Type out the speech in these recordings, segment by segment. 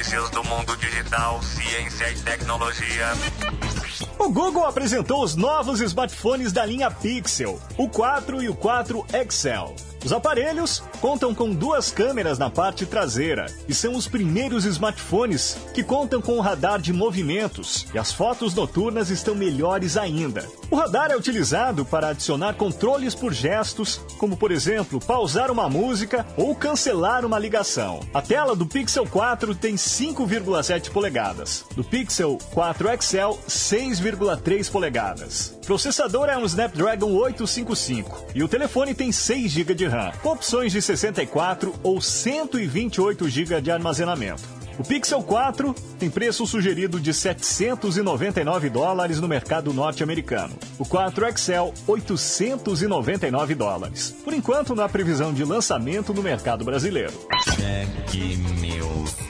notícias do mundo digital, ciência e tecnologia. O Google apresentou os novos smartphones da linha Pixel, o 4 e o 4 Excel. Os aparelhos contam com duas câmeras na parte traseira e são os primeiros smartphones que contam com o radar de movimentos e as fotos noturnas estão melhores ainda. O radar é utilizado para adicionar controles por gestos, como por exemplo pausar uma música ou cancelar uma ligação. A tela do Pixel 4 tem 5,7 polegadas, do Pixel 4 Excel 6,3 polegadas. Processador é um Snapdragon 855 e o telefone tem 6 GB de RAM, com opções de 64 ou 128 GB de armazenamento. O Pixel 4 tem preço sugerido de 799 dólares no mercado norte-americano. O 4 Excel, 899 dólares. Por enquanto, há previsão de lançamento no mercado brasileiro. Check News.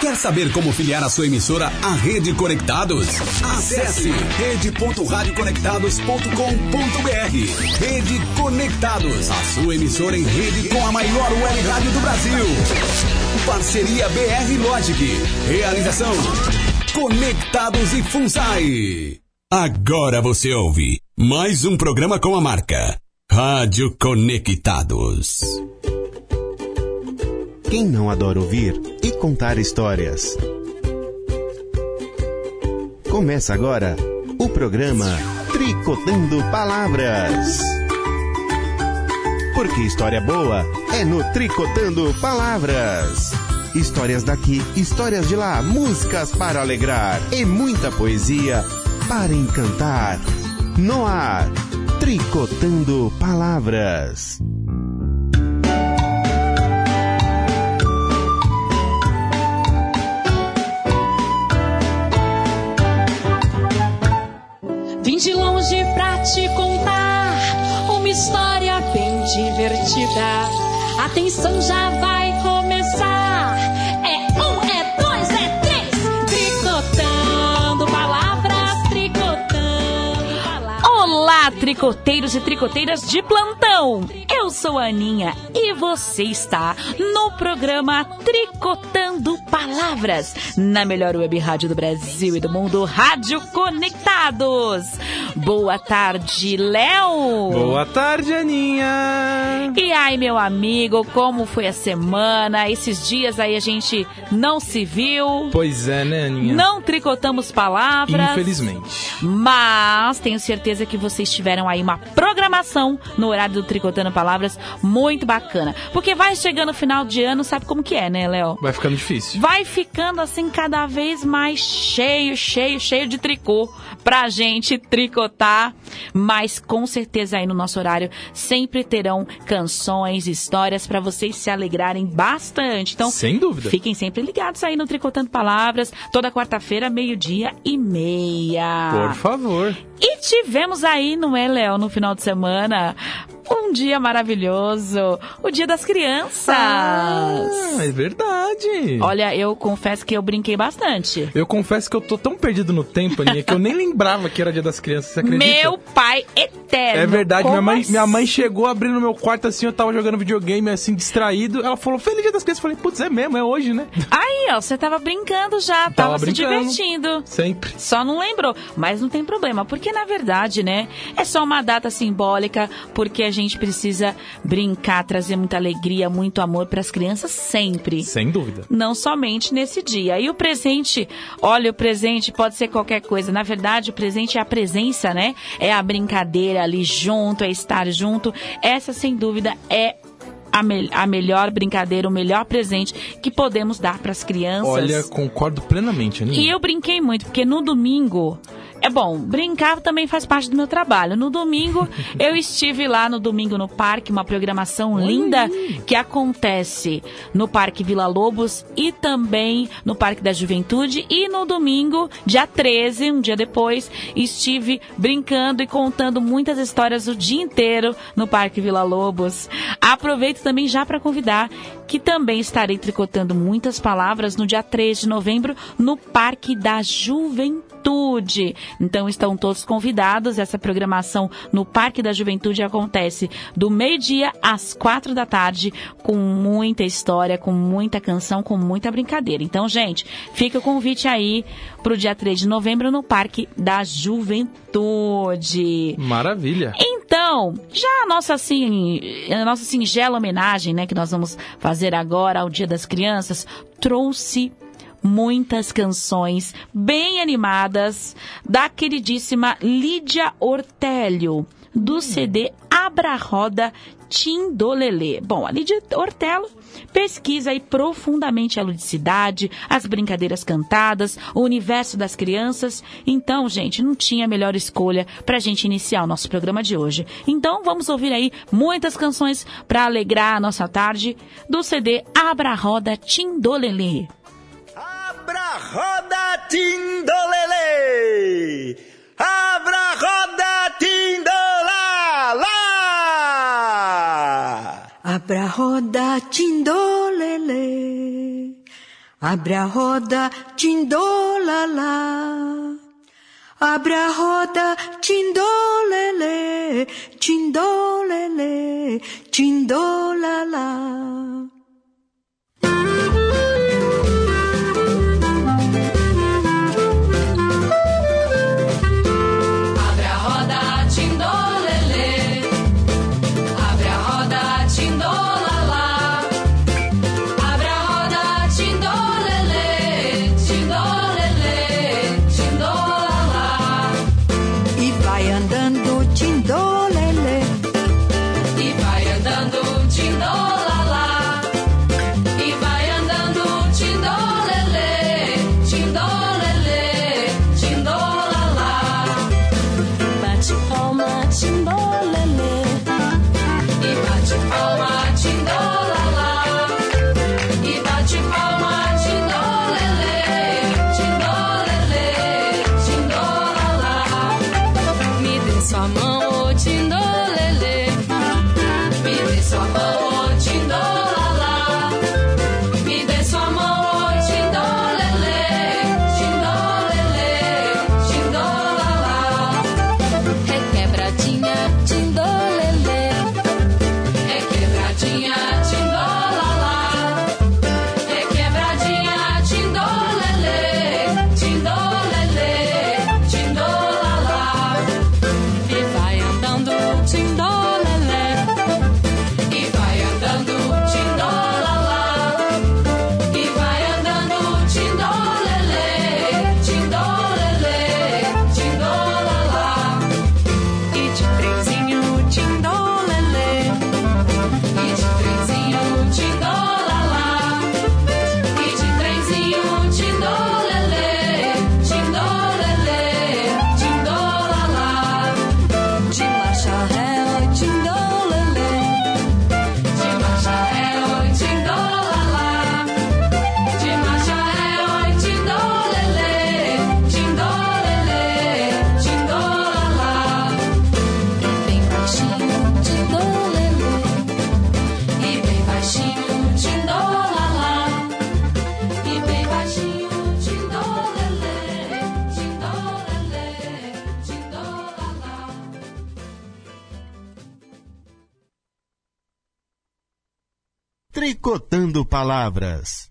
Quer saber como filiar a sua emissora à Rede Conectados? Acesse rede.radioconectados.com.br. Rede Conectados, a sua emissora em rede com a maior web rádio do Brasil. Parceria BR Logic. Realização Conectados e Funsai. Agora você ouve mais um programa com a marca Rádio Conectados. Quem não adora ouvir e contar histórias? Começa agora o programa Tricotando Palavras. Porque história boa é no Tricotando Palavras. Histórias daqui, histórias de lá, músicas para alegrar e muita poesia para encantar. No ar, Tricotando Palavras. De longe pra te contar uma história bem divertida. Atenção, já vai começar. É um, é dois, é três. Tricotando palavras, tricotando palavras. Olá, tricoteiros e tricoteiras de plantão. Eu sou a Aninha e você está no programa Tricotando Palavras, na melhor web rádio do Brasil e do mundo, Rádio Conectados. Boa tarde, Léo. Boa tarde, Aninha. E aí, meu amigo, como foi a semana? Esses dias aí a gente não se viu. Pois é, né, Aninha? Não tricotamos palavras. Infelizmente. Mas tenho certeza que vocês tiveram aí uma programação no horário do Tricotando Palavras palavras muito bacana. Porque vai chegando o final de ano, sabe como que é, né, Léo? Vai ficando difícil. Vai ficando assim cada vez mais cheio, cheio, cheio de tricô pra gente tricotar. Mas com certeza aí no nosso horário sempre terão canções, histórias para vocês se alegrarem bastante. Então, sem dúvida. Fiquem sempre ligados aí no Tricotando Palavras, toda quarta-feira, meio-dia e meia. Por favor. E tivemos aí, não é, Léo, no final de semana, um dia maravilhoso, o Dia das Crianças. Ah, é verdade. Olha, eu confesso que eu brinquei bastante. Eu confesso que eu tô tão perdido no tempo, Aninha, que eu nem lembrava que era Dia das Crianças, você acredita? Meu pai eterno. É verdade, minha mãe, assim? minha mãe chegou abrindo meu quarto assim, eu tava jogando videogame assim, distraído. Ela falou, Feliz Dia das Crianças. Eu falei, putz, é mesmo, é hoje, né? Aí, ó, você tava brincando já, tava, tava se divertindo. Sempre. Só não lembrou. Mas não tem problema, porque na verdade, né, é só uma data simbólica, porque a gente precisa brincar, trazer muita alegria, muito amor para as crianças sempre. Sem dúvida. Não somente nesse dia. E o presente, olha, o presente pode ser qualquer coisa. Na verdade, o presente é a presença, né? É a brincadeira ali junto, é estar junto. Essa, sem dúvida, é a, me a, melhor brincadeira, o melhor presente que podemos dar para as crianças. Olha, concordo plenamente. E eu brinquei muito, porque no domingo É bom, brincar também faz parte do meu trabalho. No domingo, eu estive lá no domingo no parque, uma programação linda que acontece no Parque Vila Lobos e também no Parque da Juventude. E no domingo, dia 13, um dia depois, estive brincando e contando muitas histórias o dia inteiro no Parque Vila Lobos. Aproveito também já para convidar que também estarei tricotando muitas palavras no dia 3 de novembro no Parque da Juventude. Então estão todos convidados. Essa programação no Parque da Juventude acontece do meio-dia às quatro da tarde, com muita história, com muita canção, com muita brincadeira. Então, gente, fica o convite aí para o dia 3 de novembro no Parque da Juventude. Maravilha. Então, já a nossa, assim, a nossa singela homenagem, né, que nós vamos fazer agora ao Dia das Crianças, trouxe muitas canções bem animadas da queridíssima Lídia Ortélio, do CD Abra Roda Tindolelê. Bom, a Lídia Ortelo pesquisa aí profundamente a ludicidade, as brincadeiras cantadas, o universo das crianças. Então, gente, não tinha melhor escolha para a gente iniciar o nosso programa de hoje. Então, vamos ouvir aí muitas canções para alegrar a nossa tarde do CD Abra Roda Tindolelê. Abra roda tindolele! Abra roda tindolala! Abra roda tindolele! Abra roda tindolala! Abra roda tindolele! Tindolele! Tindolala! Tricotando Palavras.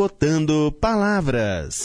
Tricotando palavras.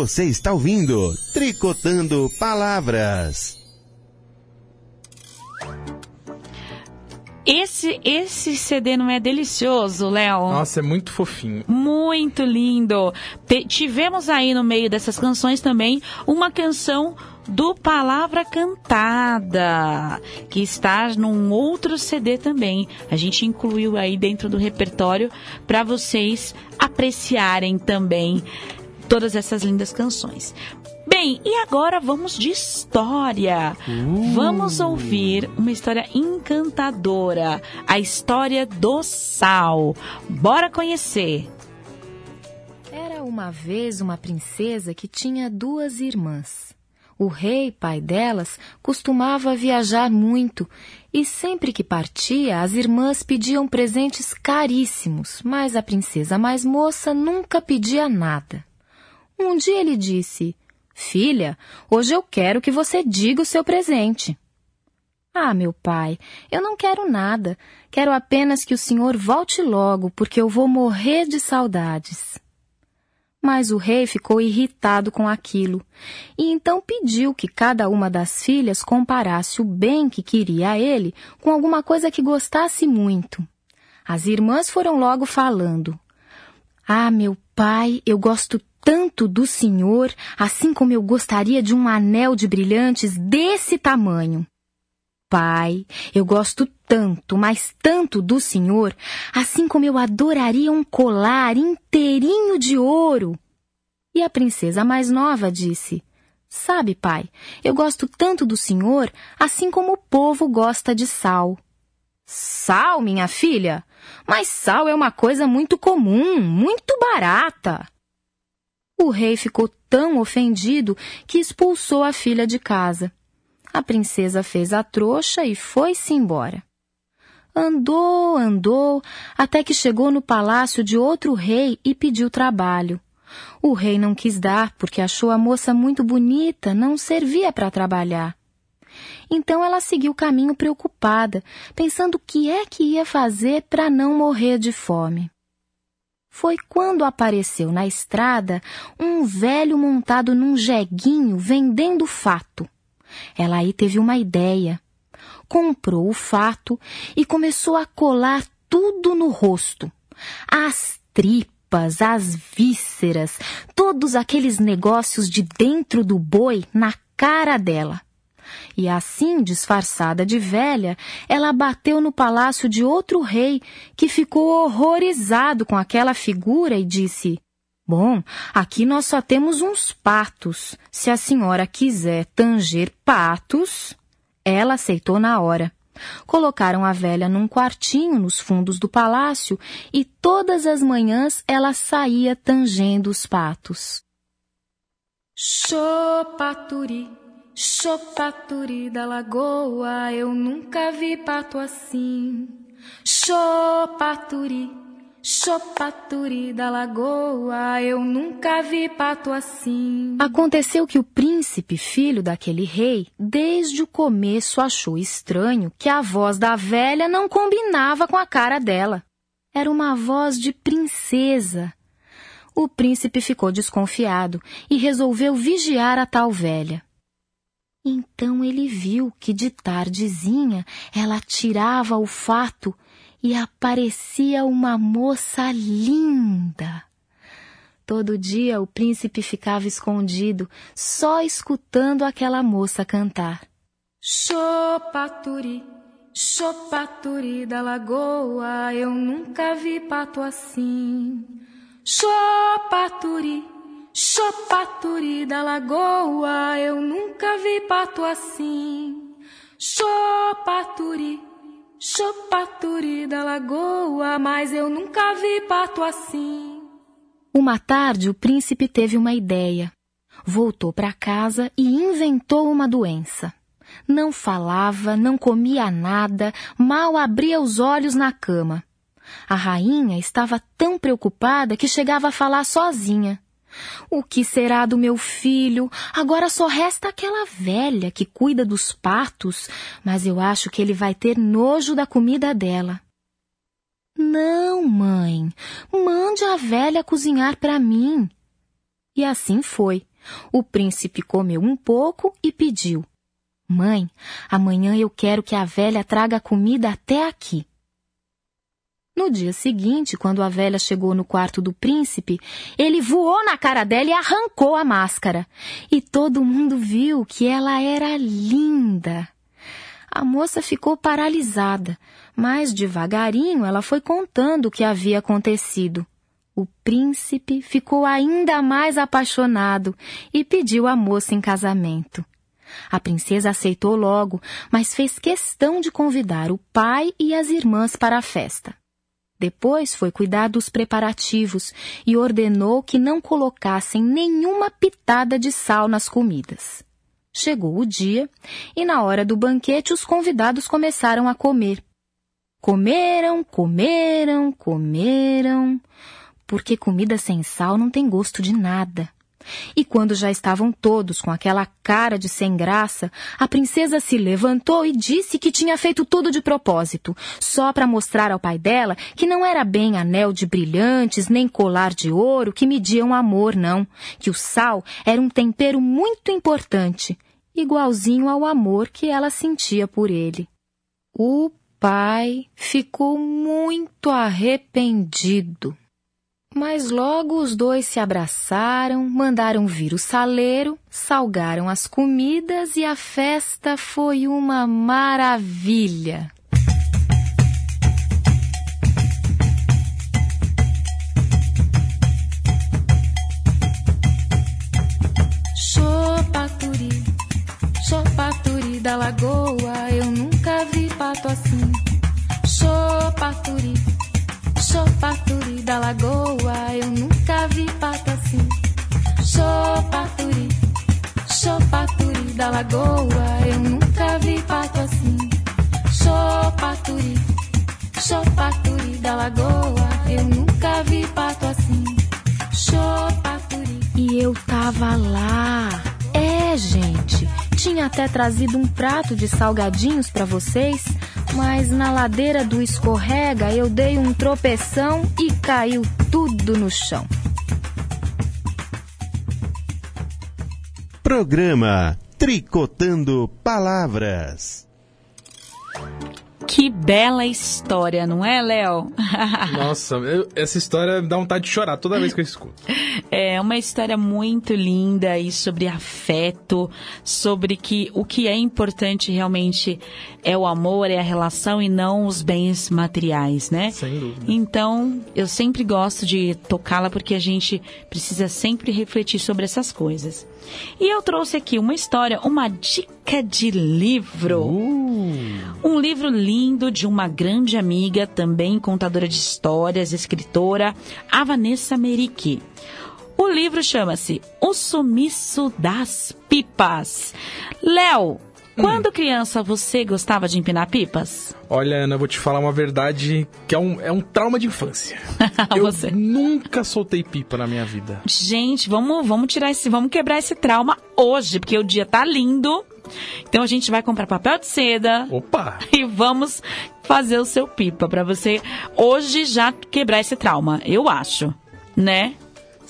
Você está ouvindo Tricotando Palavras. Esse, esse CD não é delicioso, Léo? Nossa, é muito fofinho. Muito lindo. Te- tivemos aí no meio dessas canções também uma canção do Palavra Cantada, que está num outro CD também. A gente incluiu aí dentro do repertório para vocês apreciarem também todas essas lindas canções. Bem, e agora vamos de história. Vamos ouvir uma história encantadora, a história do sal. Bora conhecer. Era uma vez uma princesa que tinha duas irmãs. O rei, pai delas, costumava viajar muito e sempre que partia, as irmãs pediam presentes caríssimos, mas a princesa mais moça nunca pedia nada. Um dia ele disse: Filha, hoje eu quero que você diga o seu presente. Ah, meu pai, eu não quero nada. Quero apenas que o senhor volte logo, porque eu vou morrer de saudades. Mas o rei ficou irritado com aquilo e então pediu que cada uma das filhas comparasse o bem que queria a ele com alguma coisa que gostasse muito. As irmãs foram logo falando: Ah, meu pai, eu gosto tanto do senhor, assim como eu gostaria de um anel de brilhantes desse tamanho. Pai, eu gosto tanto, mas tanto do senhor, assim como eu adoraria um colar inteirinho de ouro. E a princesa mais nova disse: Sabe, pai, eu gosto tanto do senhor, assim como o povo gosta de sal. Sal, minha filha? Mas sal é uma coisa muito comum, muito barata. O rei ficou tão ofendido que expulsou a filha de casa. A princesa fez a trouxa e foi-se embora. Andou, andou, até que chegou no palácio de outro rei e pediu trabalho. O rei não quis dar porque achou a moça muito bonita, não servia para trabalhar. Então ela seguiu o caminho preocupada, pensando o que é que ia fazer para não morrer de fome. Foi quando apareceu na estrada um velho montado num jeguinho vendendo fato. Ela aí teve uma ideia. Comprou o fato e começou a colar tudo no rosto. As tripas, as vísceras, todos aqueles negócios de dentro do boi na cara dela. E assim, disfarçada de velha, ela bateu no palácio de outro rei, que ficou horrorizado com aquela figura e disse: Bom, aqui nós só temos uns patos. Se a senhora quiser tanger patos. Ela aceitou na hora. Colocaram a velha num quartinho nos fundos do palácio e todas as manhãs ela saía tangendo os patos. Chopaturi, chopaturi da lagoa, eu nunca vi pato assim. Chopaturi, chopaturi da lagoa, eu nunca vi pato assim. Aconteceu que o príncipe, filho daquele rei, desde o começo achou estranho que a voz da velha não combinava com a cara dela. Era uma voz de princesa. O príncipe ficou desconfiado e resolveu vigiar a tal velha. Então ele viu que de tardezinha ela tirava o fato e aparecia uma moça linda. Todo dia o príncipe ficava escondido, só escutando aquela moça cantar. Chopaturi, chopaturi da lagoa, eu nunca vi pato assim. Chopaturi, chopaturi da lagoa, eu nunca vi pato assim. Chopaturi, chopaturi da lagoa, mas eu nunca vi pato assim. Uma tarde o príncipe teve uma ideia. Voltou para casa e inventou uma doença. Não falava, não comia nada, mal abria os olhos na cama. A rainha estava tão preocupada que chegava a falar sozinha. O que será do meu filho? Agora só resta aquela velha que cuida dos patos, mas eu acho que ele vai ter nojo da comida dela. Não, mãe, mande a velha cozinhar para mim. E assim foi. O príncipe comeu um pouco e pediu: Mãe, amanhã eu quero que a velha traga comida até aqui. No dia seguinte, quando a velha chegou no quarto do príncipe, ele voou na cara dela e arrancou a máscara. E todo mundo viu que ela era linda. A moça ficou paralisada, mas devagarinho ela foi contando o que havia acontecido. O príncipe ficou ainda mais apaixonado e pediu a moça em casamento. A princesa aceitou logo, mas fez questão de convidar o pai e as irmãs para a festa. Depois foi cuidar dos preparativos e ordenou que não colocassem nenhuma pitada de sal nas comidas. Chegou o dia e, na hora do banquete, os convidados começaram a comer. Comeram, comeram, comeram, porque comida sem sal não tem gosto de nada. E quando já estavam todos com aquela cara de sem graça, a princesa se levantou e disse que tinha feito tudo de propósito, só para mostrar ao pai dela que não era bem anel de brilhantes nem colar de ouro que mediam amor, não, que o sal era um tempero muito importante, igualzinho ao amor que ela sentia por ele. O pai ficou muito arrependido. Mas logo os dois se abraçaram, mandaram vir o saleiro, salgaram as comidas e a festa foi uma maravilha. Chopaturi, chopaturi da lagoa, eu nunca vi pato assim. Chopaturi, chopaturi da lagoa, eu nunca vi pato assim. Chopaturi, chopaturi da lagoa, eu nunca vi pato assim. Chopaturi, chopaturi da lagoa, eu nunca vi pato assim. Chopaturi. E eu tava lá. É, gente, tinha até trazido um prato de salgadinhos para vocês, mas na ladeira do escorrega eu dei um tropeção e caiu tudo no chão. Programa Tricotando Palavras. Que bela história, não é, Léo? Nossa, eu- essa história dá vontade de chorar toda vez que eu escuto. É uma história muito linda e sobre afeto, sobre que o que é importante realmente é o amor, é a relação e não os bens materiais, né? Sem dúvida. Então, eu sempre gosto de tocá-la porque a gente precisa sempre refletir sobre essas coisas. E eu trouxe aqui uma história, uma dica de livro. Um livro lindo de uma grande amiga, também contadora de histórias, escritora, a Vanessa Merick. O livro chama-se O Sumiço das Pipas. Léo, quando criança você gostava de empinar pipas? Olha, Ana, eu vou te falar uma verdade que é um, é um trauma de infância. eu Você. nunca soltei pipa na minha vida. Gente, vamos, vamos tirar esse, vamos quebrar esse trauma hoje, porque o dia tá lindo. Então a gente vai comprar papel de seda Opa! e vamos fazer o seu pipa pra você hoje já quebrar esse trauma, eu acho, né?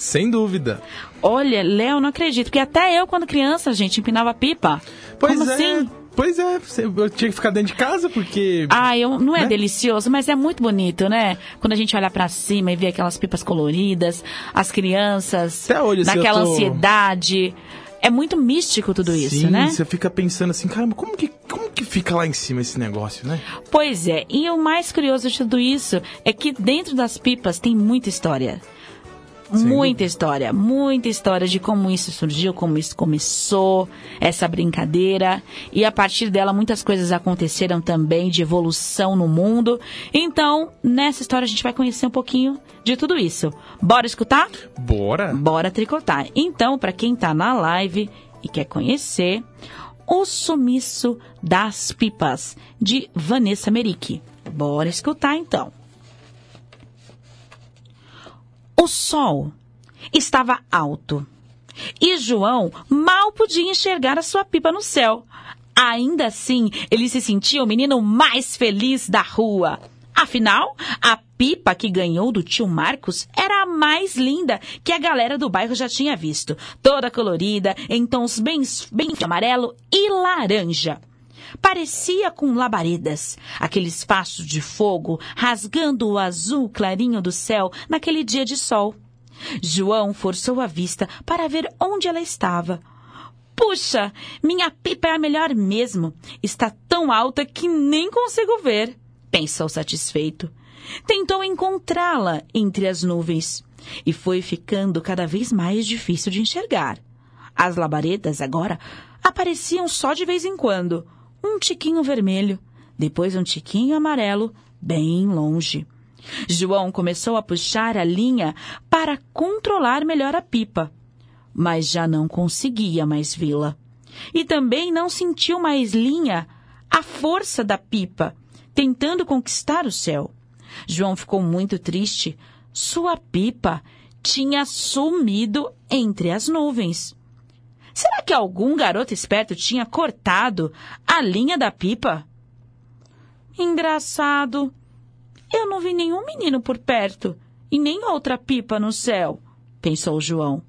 Sem dúvida. Olha, Léo, não acredito, porque até eu quando criança, gente, empinava pipa. Pois Como é. assim? Pois é, eu tinha que ficar dentro de casa porque. Ah, eu, não é Né? delicioso, mas é muito bonito, né? Quando a gente olha pra cima e vê aquelas pipas coloridas, as crianças, Até hoje, assim, naquela tô- ansiedade. É muito místico tudo isso, Sim, né? você fica pensando assim, caramba, como que, como que fica lá em cima esse negócio, né? Pois é, e o mais curioso de tudo isso é que dentro das pipas tem muita história. Muita história, muita história de como isso surgiu, como isso começou, essa brincadeira. E a partir dela muitas coisas aconteceram também de evolução no mundo. Então, nessa história a gente vai conhecer um pouquinho de tudo isso. Bora escutar? Bora! Bora tricotar. Então, para quem tá na live e quer conhecer, O Sumiço das Pipas, de Vanessa Merick. Bora escutar então. O sol estava alto e João mal podia enxergar a sua pipa no céu. Ainda assim, ele se sentia o menino mais feliz da rua. Afinal, a pipa que ganhou do tio Marcos era a mais linda que a galera do bairro já tinha visto. Toda colorida, em tons bem, bem amarelo e laranja. Parecia com labaredas, aqueles fachos de fogo rasgando o azul clarinho do céu naquele dia de sol. João forçou a vista para ver onde ela estava. Puxa, minha pipa é a melhor mesmo. Está tão alta que nem consigo ver, pensou satisfeito. Tentou encontrá-la entre as nuvens e foi ficando cada vez mais difícil de enxergar. As labaredas agora apareciam só de vez em quando, um tiquinho vermelho, depois um tiquinho amarelo, bem longe. João começou a puxar a linha para controlar melhor a pipa, mas já não conseguia mais vê-la. E também não sentiu mais linha a força da pipa, tentando conquistar o céu. João ficou muito triste. Sua pipa tinha sumido entre as nuvens. Será que algum garoto esperto tinha cortado a linha da pipa? Engraçado. Eu não vi nenhum menino por perto e nem outra pipa no céu, pensou João,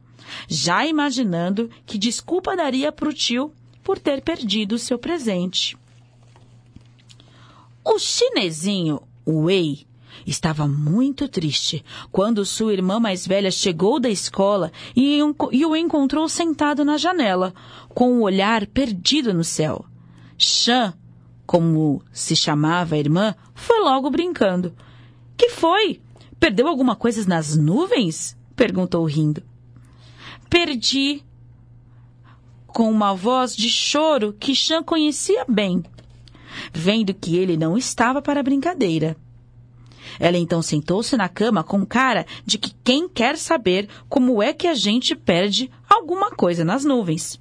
já imaginando que desculpa daria para o tio por ter perdido seu presente. O chinesinho, Wei, estava muito triste quando sua irmã mais velha chegou da escola e, e o encontrou sentado na janela, com o olhar perdido no céu. Shan, como se chamava a irmã, foi logo brincando. Que foi? Perdeu alguma coisa nas nuvens? perguntou rindo. Perdi. Com uma voz de choro que Chan conhecia bem, vendo que ele não estava para brincadeira. Ela então sentou-se na cama com cara de que quem quer saber como é que a gente perde alguma coisa nas nuvens.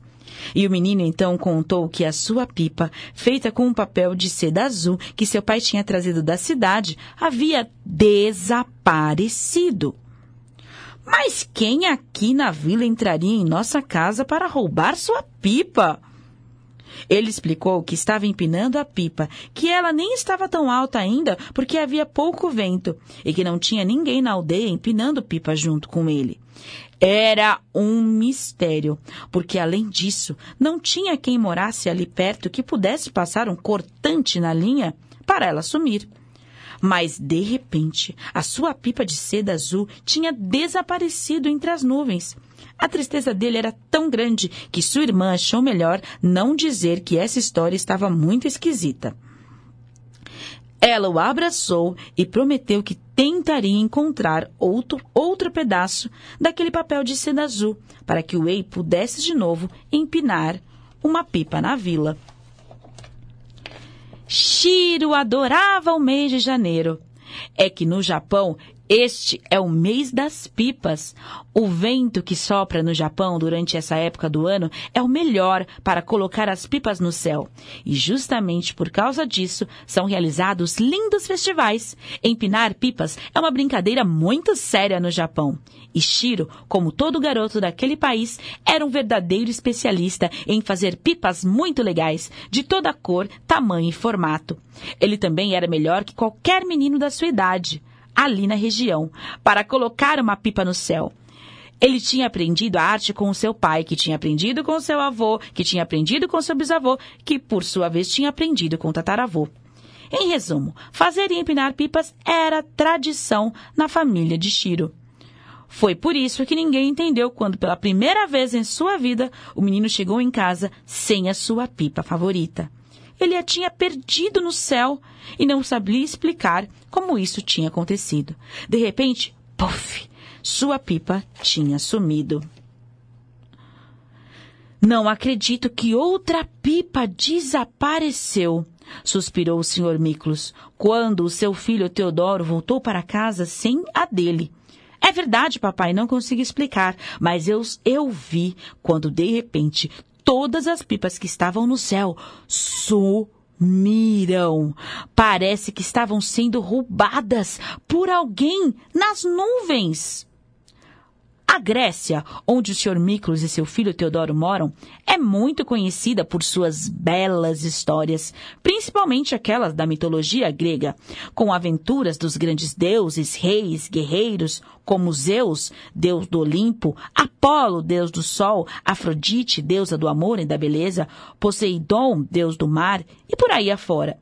E o menino então contou que a sua pipa, feita com um papel de seda azul que seu pai tinha trazido da cidade, havia desaparecido. Mas quem aqui na vila entraria em nossa casa para roubar sua pipa? Ele explicou que estava empinando a pipa, que ela nem estava tão alta ainda porque havia pouco vento e que não tinha ninguém na aldeia empinando pipa junto com ele. Era um mistério, porque além disso, não tinha quem morasse ali perto que pudesse passar um cortante na linha para ela sumir. Mas, de repente, a sua pipa de seda azul tinha desaparecido entre as nuvens. A tristeza dele era tão grande que sua irmã achou melhor não dizer que essa história estava muito esquisita. Ela o abraçou e prometeu que tentaria encontrar outro, outro pedaço daquele papel de seda azul para que o Ei pudesse de novo empinar uma pipa na vila. Shiro adorava o mês de janeiro. É que no Japão este é o mês das pipas. O vento que sopra no Japão durante essa época do ano é o melhor para colocar as pipas no céu. E justamente por causa disso são realizados lindos festivais. Empinar pipas é uma brincadeira muito séria no Japão. E Shiro, como todo garoto daquele país, era um verdadeiro especialista em fazer pipas muito legais, de toda cor, tamanho e formato. Ele também era melhor que qualquer menino da sua idade ali na região, para colocar uma pipa no céu. Ele tinha aprendido a arte com o seu pai, que tinha aprendido com o seu avô, que tinha aprendido com seu bisavô, que por sua vez tinha aprendido com o tataravô. Em resumo, fazer e empinar pipas era tradição na família de Shiro. Foi por isso que ninguém entendeu quando, pela primeira vez em sua vida, o menino chegou em casa sem a sua pipa favorita. Ele a tinha perdido no céu e não sabia explicar como isso tinha acontecido. De repente, puff, sua pipa tinha sumido. Não acredito que outra pipa desapareceu, suspirou o Sr. Miklos, quando o seu filho Teodoro voltou para casa sem a dele. É verdade, papai, não consigo explicar, mas eu, eu vi quando de repente todas as pipas que estavam no céu sumiram. Parece que estavam sendo roubadas por alguém nas nuvens. A Grécia, onde o Sr. Miklos e seu filho Teodoro moram, é muito conhecida por suas belas histórias, principalmente aquelas da mitologia grega, com aventuras dos grandes deuses, reis, guerreiros, como Zeus, deus do Olimpo, Apolo, deus do sol, Afrodite, deusa do amor e da beleza, Poseidon, deus do mar, e por aí afora.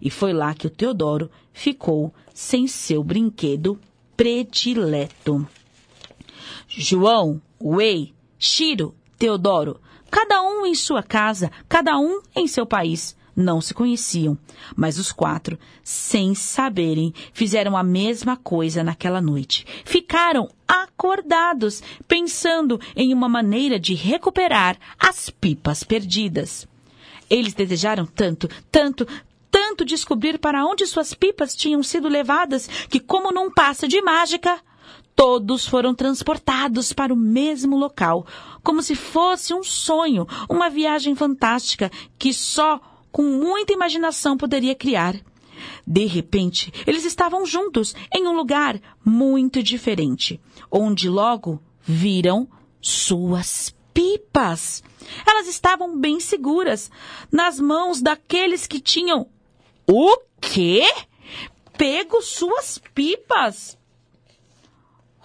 E foi lá que o Teodoro ficou sem seu brinquedo predileto. João, Wei, Shiro, Teodoro, cada um em sua casa, cada um em seu país. Não se conheciam, mas os quatro, sem saberem, fizeram a mesma coisa naquela noite. Ficaram acordados, pensando em uma maneira de recuperar as pipas perdidas. Eles desejaram tanto, tanto, tanto descobrir para onde suas pipas tinham sido levadas que, como num passe de mágica, todos foram transportados para o mesmo local, como se fosse um sonho, uma viagem fantástica que só com muita imaginação poderia criar. De repente, eles estavam juntos em um lugar muito diferente, onde logo viram suas pipas. Elas estavam bem seguras nas mãos daqueles que tinham o quê? Pego suas pipas.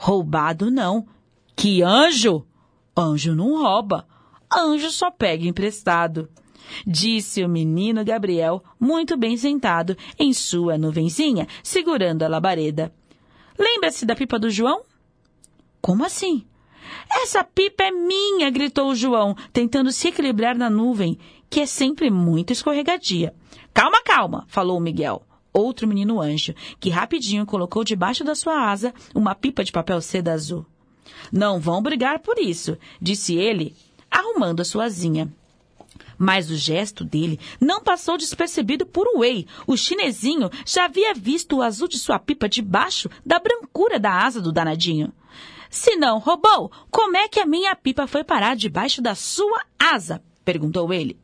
Roubado não. Que anjo? Anjo não rouba. Anjo só pega emprestado. Disse o menino Gabriel, muito bem sentado em sua nuvenzinha, segurando a labareda. Lembra-se da pipa do João? Como assim? Essa pipa é minha, gritou o João, tentando se equilibrar na nuvem, que é sempre muito escorregadia. Calma, calma, falou o Miguel, outro menino anjo, que rapidinho colocou debaixo da sua asa uma pipa de papel seda azul. Não vão brigar por isso, disse ele, arrumando a sua asinha. Mas o gesto dele não passou despercebido por Wei. O chinesinho já havia visto o azul de sua pipa debaixo da brancura da asa do danadinho. Se não roubou, como é que a minha pipa foi parar debaixo da sua asa? perguntou ele.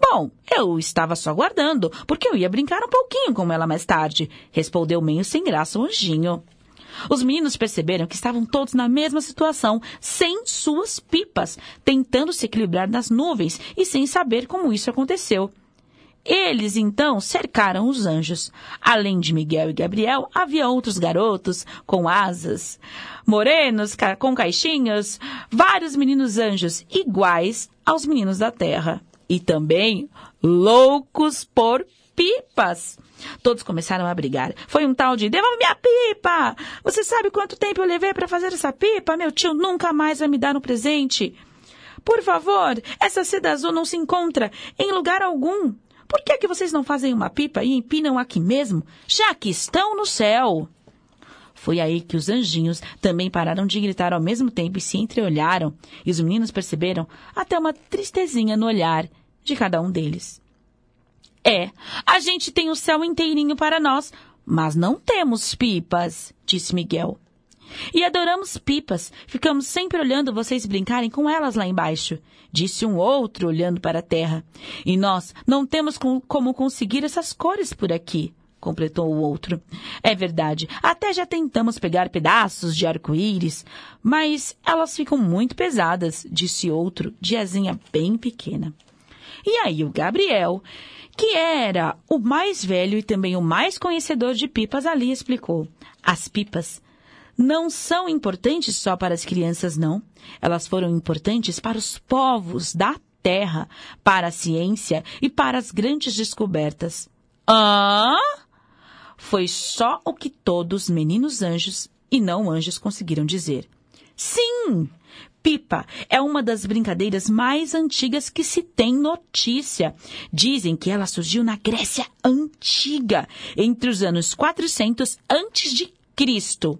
Bom, eu estava só guardando, porque eu ia brincar um pouquinho com ela mais tarde, respondeu meio sem graça o anjinho. Os meninos perceberam que estavam todos na mesma situação, sem suas pipas, tentando se equilibrar nas nuvens e sem saber como isso aconteceu. Eles então cercaram os anjos. Além de Miguel e Gabriel, havia outros garotos com asas, morenos com caixinhas, vários meninos anjos iguais aos meninos da terra. E também loucos por pipas. Todos começaram a brigar. Foi um tal de devolve minha pipa! Você sabe quanto tempo eu levei para fazer essa pipa? Meu tio nunca mais vai me dar um presente. Por favor, essa seda azul não se encontra em lugar algum. Por que, é que vocês não fazem uma pipa e empinam aqui mesmo, já que estão no céu? Foi aí que os anjinhos também pararam de gritar ao mesmo tempo e se entreolharam, e os meninos perceberam até uma tristezinha no olhar de cada um deles. É, a gente tem o céu inteirinho para nós, mas não temos pipas, disse Miguel. E adoramos pipas. Ficamos sempre olhando vocês brincarem com elas lá embaixo, disse um outro olhando para a terra. E nós não temos com, como conseguir essas cores por aqui, completou o outro. É verdade, até já tentamos pegar pedaços de arco-íris, mas elas ficam muito pesadas, disse outro, de asinha bem pequena. E aí o Gabriel, que era o mais velho e também o mais conhecedor de pipas, ali explicou. As pipas não são importantes só para as crianças, não. Elas foram importantes para os povos da Terra, para a ciência e para as grandes descobertas. Ah! Foi só o que todos meninos anjos e não anjos conseguiram dizer. Sim! Pipa é uma das brincadeiras mais antigas que se tem notícia. Dizem que ela surgiu na Grécia Antiga, entre os anos 400 antes de Cristo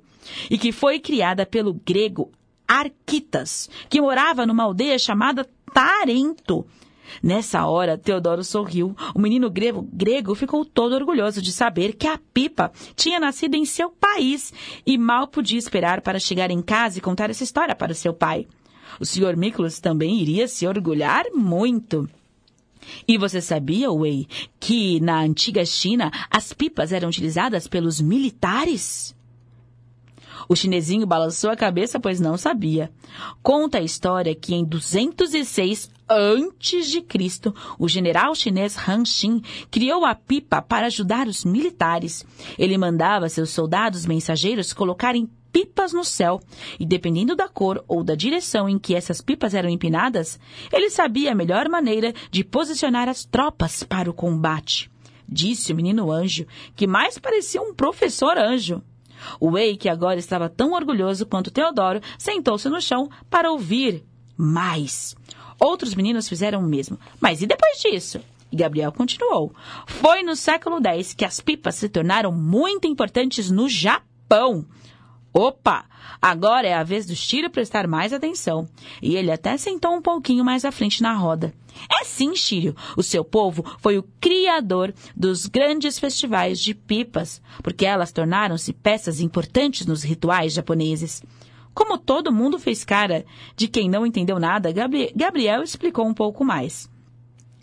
e que foi criada pelo grego Arquitas, que morava numa aldeia chamada Tarento. Nessa hora, Teodoro sorriu. O menino grego, grego ficou todo orgulhoso de saber que a pipa tinha nascido em seu país e mal podia esperar para chegar em casa e contar essa história para seu pai. O senhor Miklos também iria se orgulhar muito. E você sabia, Wei, que na antiga China as pipas eram utilizadas pelos militares? O chinesinho balançou a cabeça, pois não sabia. Conta a história que em 206 antes de Cristo, o general chinês Han Xin criou a pipa para ajudar os militares. Ele mandava seus soldados mensageiros colocarem pipas no céu, e dependendo da cor ou da direção em que essas pipas eram empinadas, ele sabia a melhor maneira de posicionar as tropas para o combate. Disse o menino anjo, que mais parecia um professor anjo. O Wei, que agora estava tão orgulhoso quanto Teodoro, sentou-se no chão para ouvir mais. Outros meninos fizeram o mesmo. Mas e depois disso? E Gabriel continuou. Foi no século X que as pipas se tornaram muito importantes no Japão. Opa! Agora é a vez do Shiro prestar mais atenção. E ele até sentou um pouquinho mais à frente na roda. É sim, Shiro. O seu povo foi o criador dos grandes festivais de pipas, porque elas tornaram-se peças importantes nos rituais japoneses. Como todo mundo fez cara de quem não entendeu nada, Gabri- Gabriel explicou um pouco mais.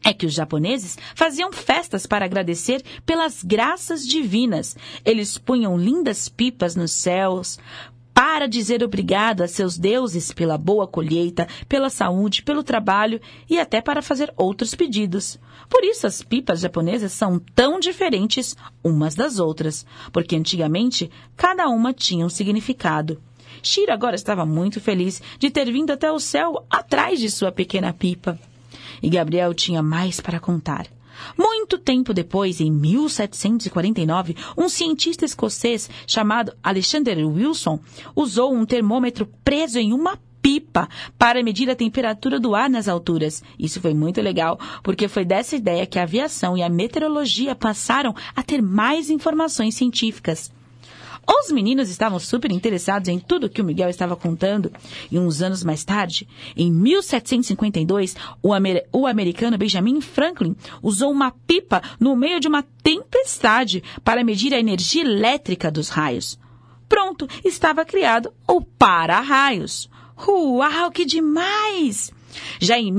É que os japoneses faziam festas para agradecer pelas graças divinas. Eles punham lindas pipas nos céus para dizer obrigado a seus deuses pela boa colheita, pela saúde, pelo trabalho e até para fazer outros pedidos. Por isso as pipas japonesas são tão diferentes umas das outras, porque antigamente cada uma tinha um significado. Shira agora estava muito feliz de ter vindo até o céu atrás de sua pequena pipa. E Gabriel tinha mais para contar. Muito tempo depois, em 1749, um cientista escocês chamado Alexander Wilson usou um termômetro preso em uma pipa para medir a temperatura do ar nas alturas. Isso foi muito legal, porque foi dessa ideia que a aviação e a meteorologia passaram a ter mais informações científicas. Os meninos estavam super interessados em tudo que o Miguel estava contando. E uns anos mais tarde, em 1752, o, amer- o americano Benjamin Franklin usou uma pipa no meio de uma tempestade para medir a energia elétrica dos raios. Pronto, estava criado o para-raios. Uau, que demais! Já em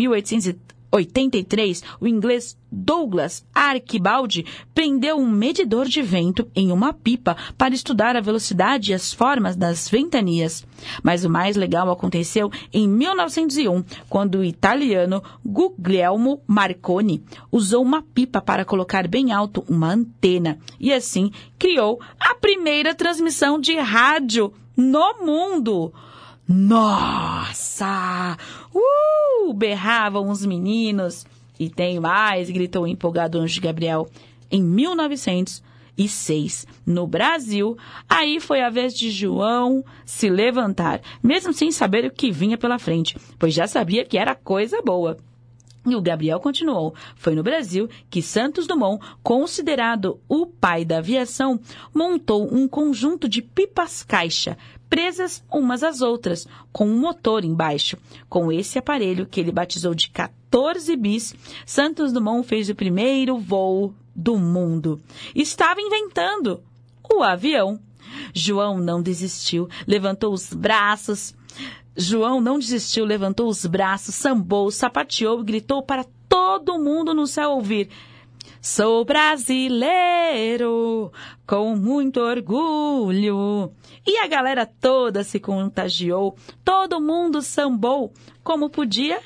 1883, o inglês Douglas Archibald prendeu um medidor de vento em uma pipa para estudar a velocidade e as formas das ventanias. Mas o mais legal aconteceu em 1901, quando o italiano Guglielmo Marconi usou uma pipa para colocar bem alto uma antena e assim criou a primeira transmissão de rádio no mundo. Nossa! Uh! Berravam os meninos. E tem mais, gritou o empolgado anjo Gabriel. Em 1906, no Brasil, aí foi a vez de João se levantar, mesmo sem saber o que vinha pela frente, pois já sabia que era coisa boa. E o Gabriel continuou. Foi no Brasil que Santos Dumont, considerado o pai da aviação, montou um conjunto de pipas-caixa, presas umas às outras, com um motor embaixo. Com esse aparelho, que ele batizou de 14 bis, Santos Dumont fez o primeiro voo do mundo. Estava inventando o avião. João não desistiu, levantou os braços. João não desistiu, levantou os braços, sambou, sapateou e gritou para todo mundo no céu ouvir. Sou brasileiro, com muito orgulho. E a galera toda se contagiou, todo mundo sambou como podia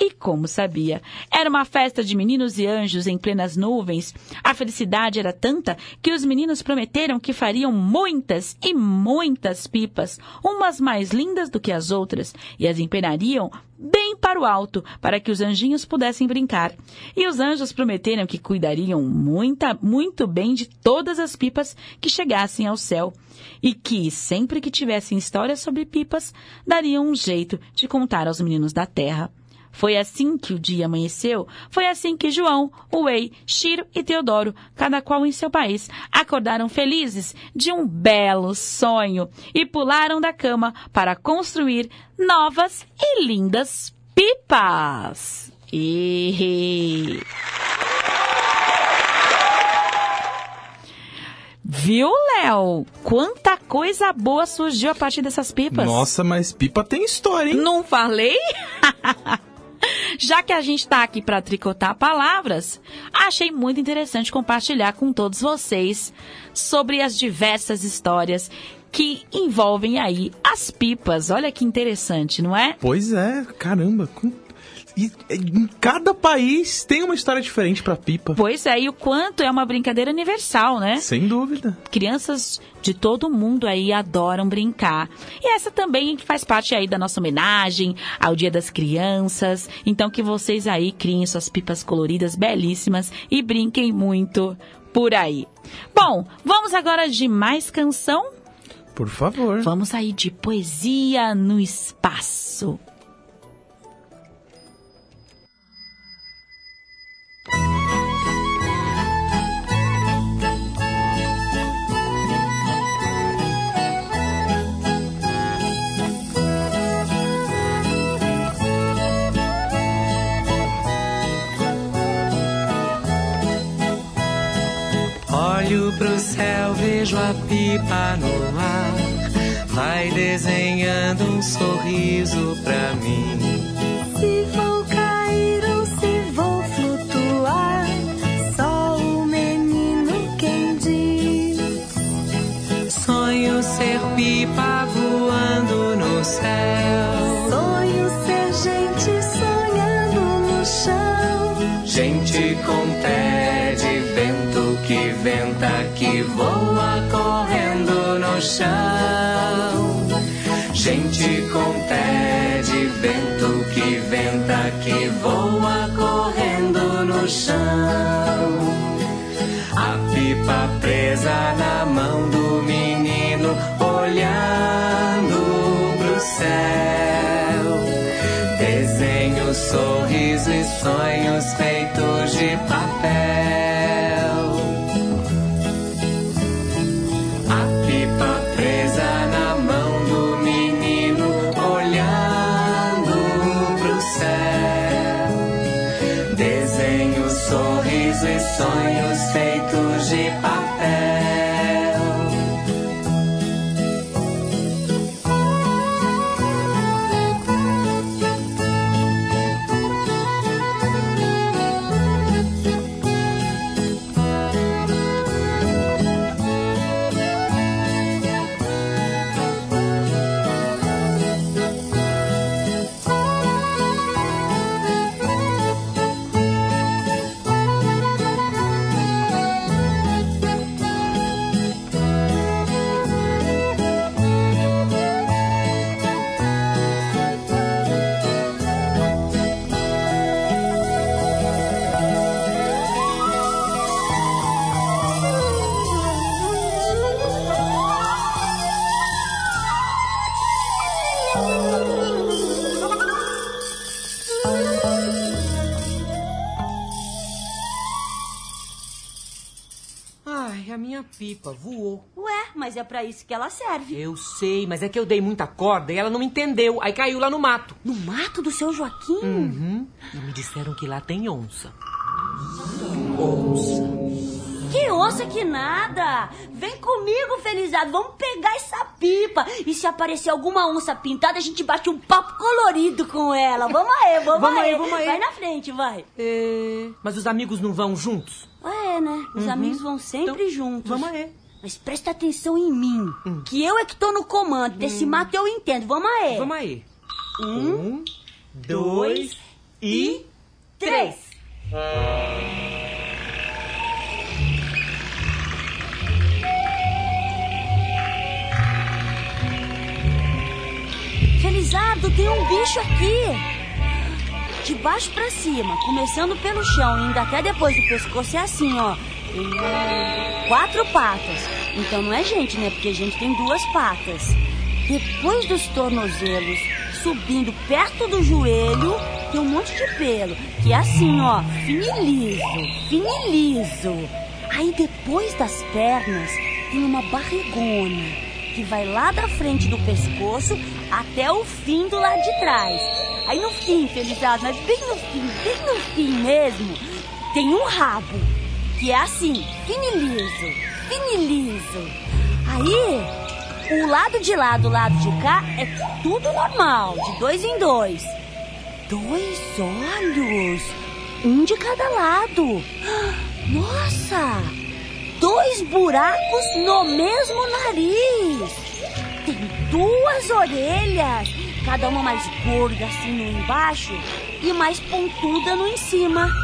e como sabia. Era uma festa de meninos e anjos em plenas nuvens. A felicidade era tanta que os meninos prometeram que fariam muitas e muitas pipas, umas mais lindas do que as outras, e as empenariam bem para o alto, para que os anjinhos pudessem brincar. E os anjos prometeram que cuidariam muita, muito bem de todas as pipas que chegassem ao céu. E que, sempre que tivessem histórias sobre pipas, dariam um jeito de contar aos meninos da terra. Foi assim que o dia amanheceu, foi assim que João, Wei, Shiro e Teodoro, cada qual em seu país, acordaram felizes de um belo sonho e pularam da cama para construir novas e lindas pipas. E... Viu, Léo? Quanta coisa boa surgiu a partir dessas pipas. Nossa, mas pipa tem história, hein? Não falei? Já que a gente está aqui para tricotar palavras, achei muito interessante compartilhar com todos vocês sobre as diversas histórias que envolvem aí as pipas. Olha que interessante, não é? Pois é, caramba. E em cada país tem uma história diferente pra pipa. Pois é, e o quanto é uma brincadeira universal, né? Sem dúvida. Crianças de todo mundo aí adoram brincar. E essa também que faz parte aí da nossa homenagem ao Dia das Crianças. Então que vocês aí criem suas pipas coloridas belíssimas e brinquem muito por aí. Bom, vamos agora de mais canção? Por favor. Vamos aí de poesia no espaço. Pro céu, vejo a pipa no ar. Vai desenhando um sorriso pra mim. Se vou cair ou se vou flutuar, só o menino quem diz. Sonho ser pipa voando no céu. Que venta, que voa correndo no chão. Gente com pé de vento que venta, que voa correndo no chão. A pipa presa na mão do menino, olhando pro céu. Desenho, sorriso e sonhos feitos de papel. Sonhos feitos de papel. Mas é pra isso que ela serve. Eu sei, mas é que eu dei muita corda e ela não me entendeu. Aí caiu lá no mato. No mato do seu Joaquim? Uhum. E me disseram que lá tem onça. Onça. Que onça que nada! Vem comigo, Felizado, vamos pegar essa pipa. E se aparecer alguma onça pintada, a gente bate um papo colorido com ela. Vamos aí, vamos, Vamos aí, aí. vamos aí. Vai na frente, vai. É... Mas os amigos não vão juntos? É, né? Os Uhum. amigos vão sempre juntos. vamos aí. Mas presta atenção em mim, que eu é que tô no comando. Desse mato eu entendo. Vamos aí. Vamos aí. Um, dois e três. Felizardo, tem um bicho aqui. De baixo pra cima, começando pelo chão, indo até depois do pescoço, é assim, ó. Quatro patas. Então não é gente, né? Porque a gente tem duas patas. Depois dos tornozelos, subindo perto do joelho, tem um monte de pelo. Que é assim, ó, e liso. Aí depois das pernas, tem uma barrigona que vai lá da frente do pescoço até o fim do lado de trás. Aí no fim, Felizardo, mas bem no fim, bem no fim mesmo, tem um rabo, que é assim, fino e liso, fino e liso. Aí, o lado de lá do lado de cá é tudo normal, de dois em dois. Dois olhos, um de cada lado. Nossa! Dois buracos no mesmo nariz. tem duas orelhas, cada uma mais gorda assim no embaixo e mais pontuda no em cima.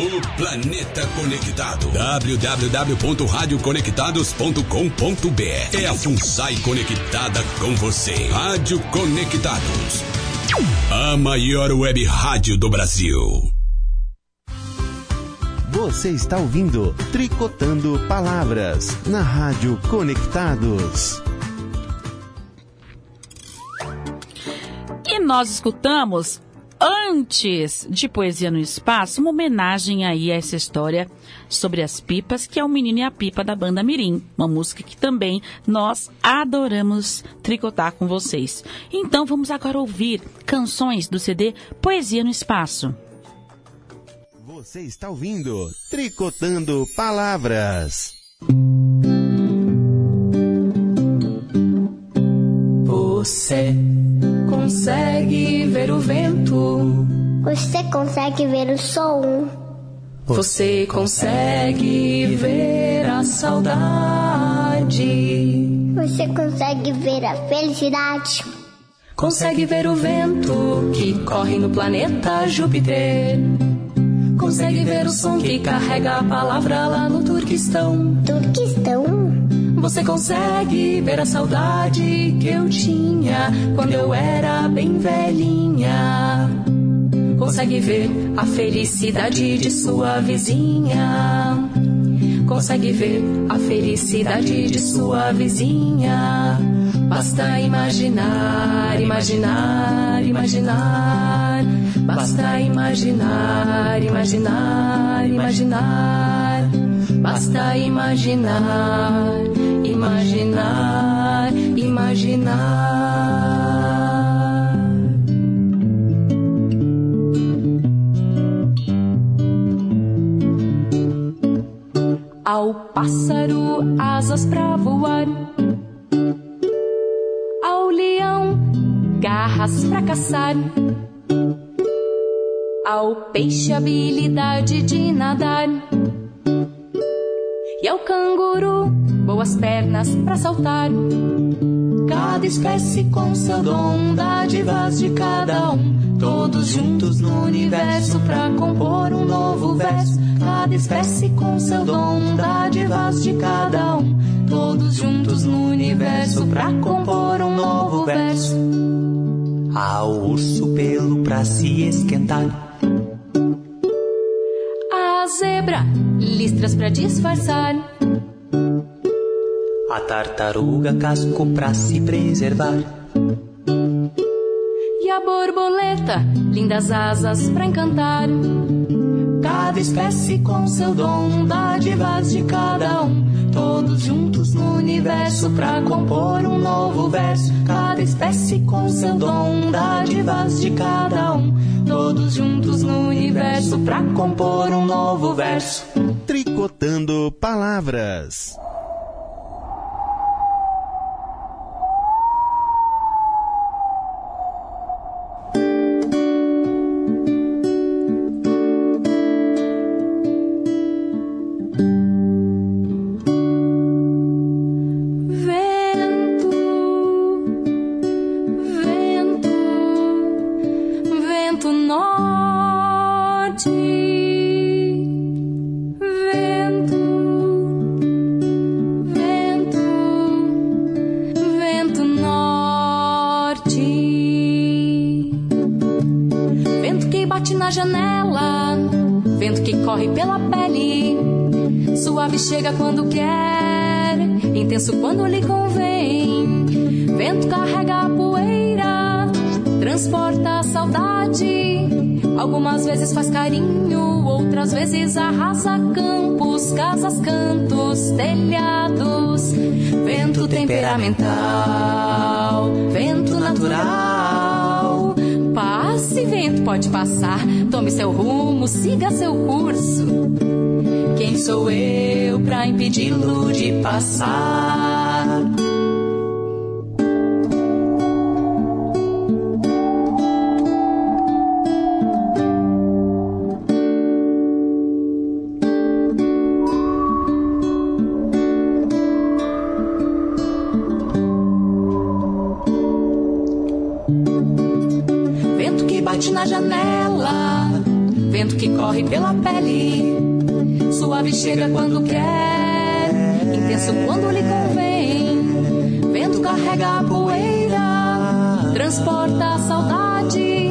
O planeta conectado. www.radioconectados.com.br É a FUNSAI conectada com você. Rádio Conectados. A maior web rádio do Brasil. Você está ouvindo Tricotando Palavras na Rádio Conectados. E nós escutamos, antes de Poesia no Espaço, uma homenagem aí a essa história sobre as pipas, que é o Menino e a Pipa da banda Mirim. Uma música que também nós adoramos tricotar com vocês. Então vamos agora ouvir canções do CD Poesia no Espaço. Você está ouvindo Tricotando Palavras. Você consegue ver o vento. Você consegue ver o som. Você consegue ver a saudade. Você consegue ver a felicidade. Consegue ver o vento que corre no planeta Júpiter. Consegue ver o som que carrega a palavra lá no Turquistão. Turquistão? Você consegue ver a saudade que eu tinha quando eu era bem velhinha. Consegue ver a felicidade de sua vizinha. Consegue ver a felicidade de sua vizinha. Basta imaginar, imaginar, imaginar. Basta imaginar, imaginar, imaginar. Basta imaginar, imaginar, imaginar. Ao pássaro, asas pra voar. Ao leão, garras pra caçar. Ao peixe, habilidade de nadar. E ao canguru, boas pernas pra saltar. Cada espécie com seu dom, dádivas de cada um. Todos juntos no universo pra compor um novo verso. Cada espécie com seu dom, dádivas de cada um. Todos juntos no universo pra compor um novo verso. Ao urso pelo pra se esquentar. A zebra, listras pra disfarçar. A tartaruga casco pra se preservar. E a borboleta, lindas asas pra encantar. Cada espécie com seu dom, dádivas de cada um. Todos juntos no universo pra compor um novo verso. Cada espécie com seu dom, dádivas de cada um. Todos juntos no universo pra compor um novo verso. Tricotando Palavras. Carinho, outras vezes arrasa campos, casas, cantos, telhados. Vento temperamental, vento natural. Passe, vento, pode passar. Tome seu rumo, siga seu curso. Quem sou eu pra impedi-lo de passar? Chega quando quer, intenso quando lhe convém. Vento carrega a poeira, transporta a saudade.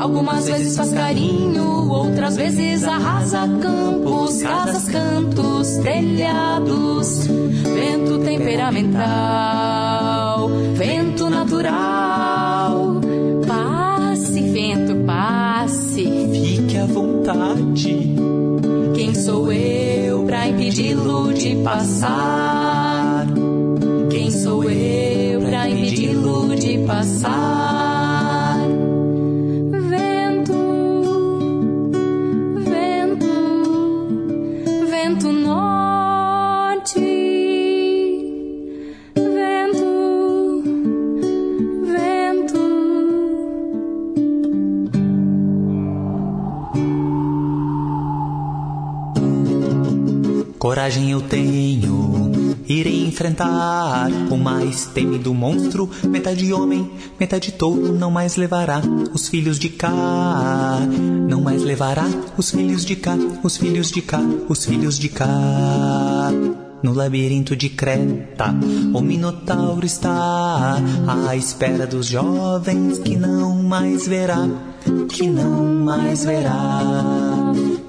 Algumas vezes faz carinho, outras vezes arrasa campos, casas, cantos, telhados. Vento temperamental, vento natural. Passe, vento, passe. Fique à vontade. Quem sou eu pra impedi-lo de passar? Quem sou eu pra impedi-lo de passar? Coragem eu tenho, irei enfrentar o mais temido monstro, metade homem, metade touro, não mais levará os filhos de cá, não mais levará os filhos de cá, os filhos de cá, os filhos de cá. No labirinto de Creta, o Minotauro está à espera dos jovens que não mais verá, que não mais verá.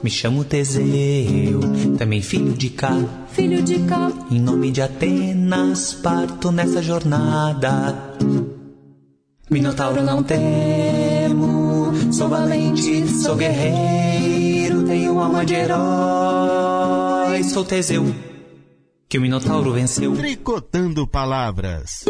Me chamo Teseu, também filho de cá, Filho de cá, em nome de Atenas parto nessa jornada. Minotauro não temo, sou valente, sou guerreiro, tenho alma de herói, sou Teseu, que o Minotauro venceu. Tricotando palavras.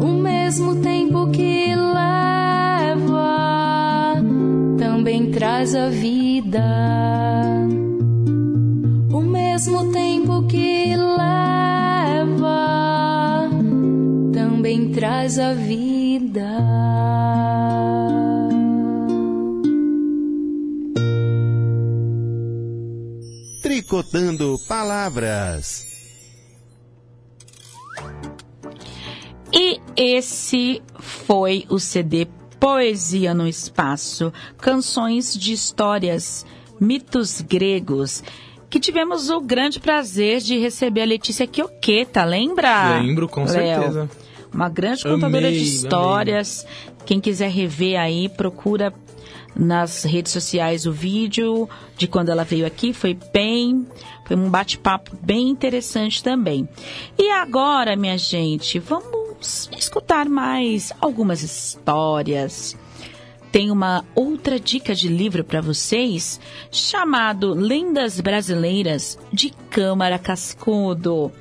O mesmo tempo que leva também traz a vida. O mesmo tempo que leva também traz a vida. Tricotando palavras. Esse foi o CD Poesia no Espaço, canções de histórias, mitos gregos, que tivemos o grande prazer de receber a Letícia Chioqueta, lembra? Lembro, com Léo? certeza. Uma grande contadora Amei, de histórias. Quem quiser rever aí, procura nas redes sociais o vídeo de quando ela veio aqui. Foi bem, foi um bate-papo bem interessante também. E agora, minha gente, vamos escutar mais algumas histórias. Tem uma outra dica de livro para vocês, chamado Lendas Brasileiras de Câmara Cascudo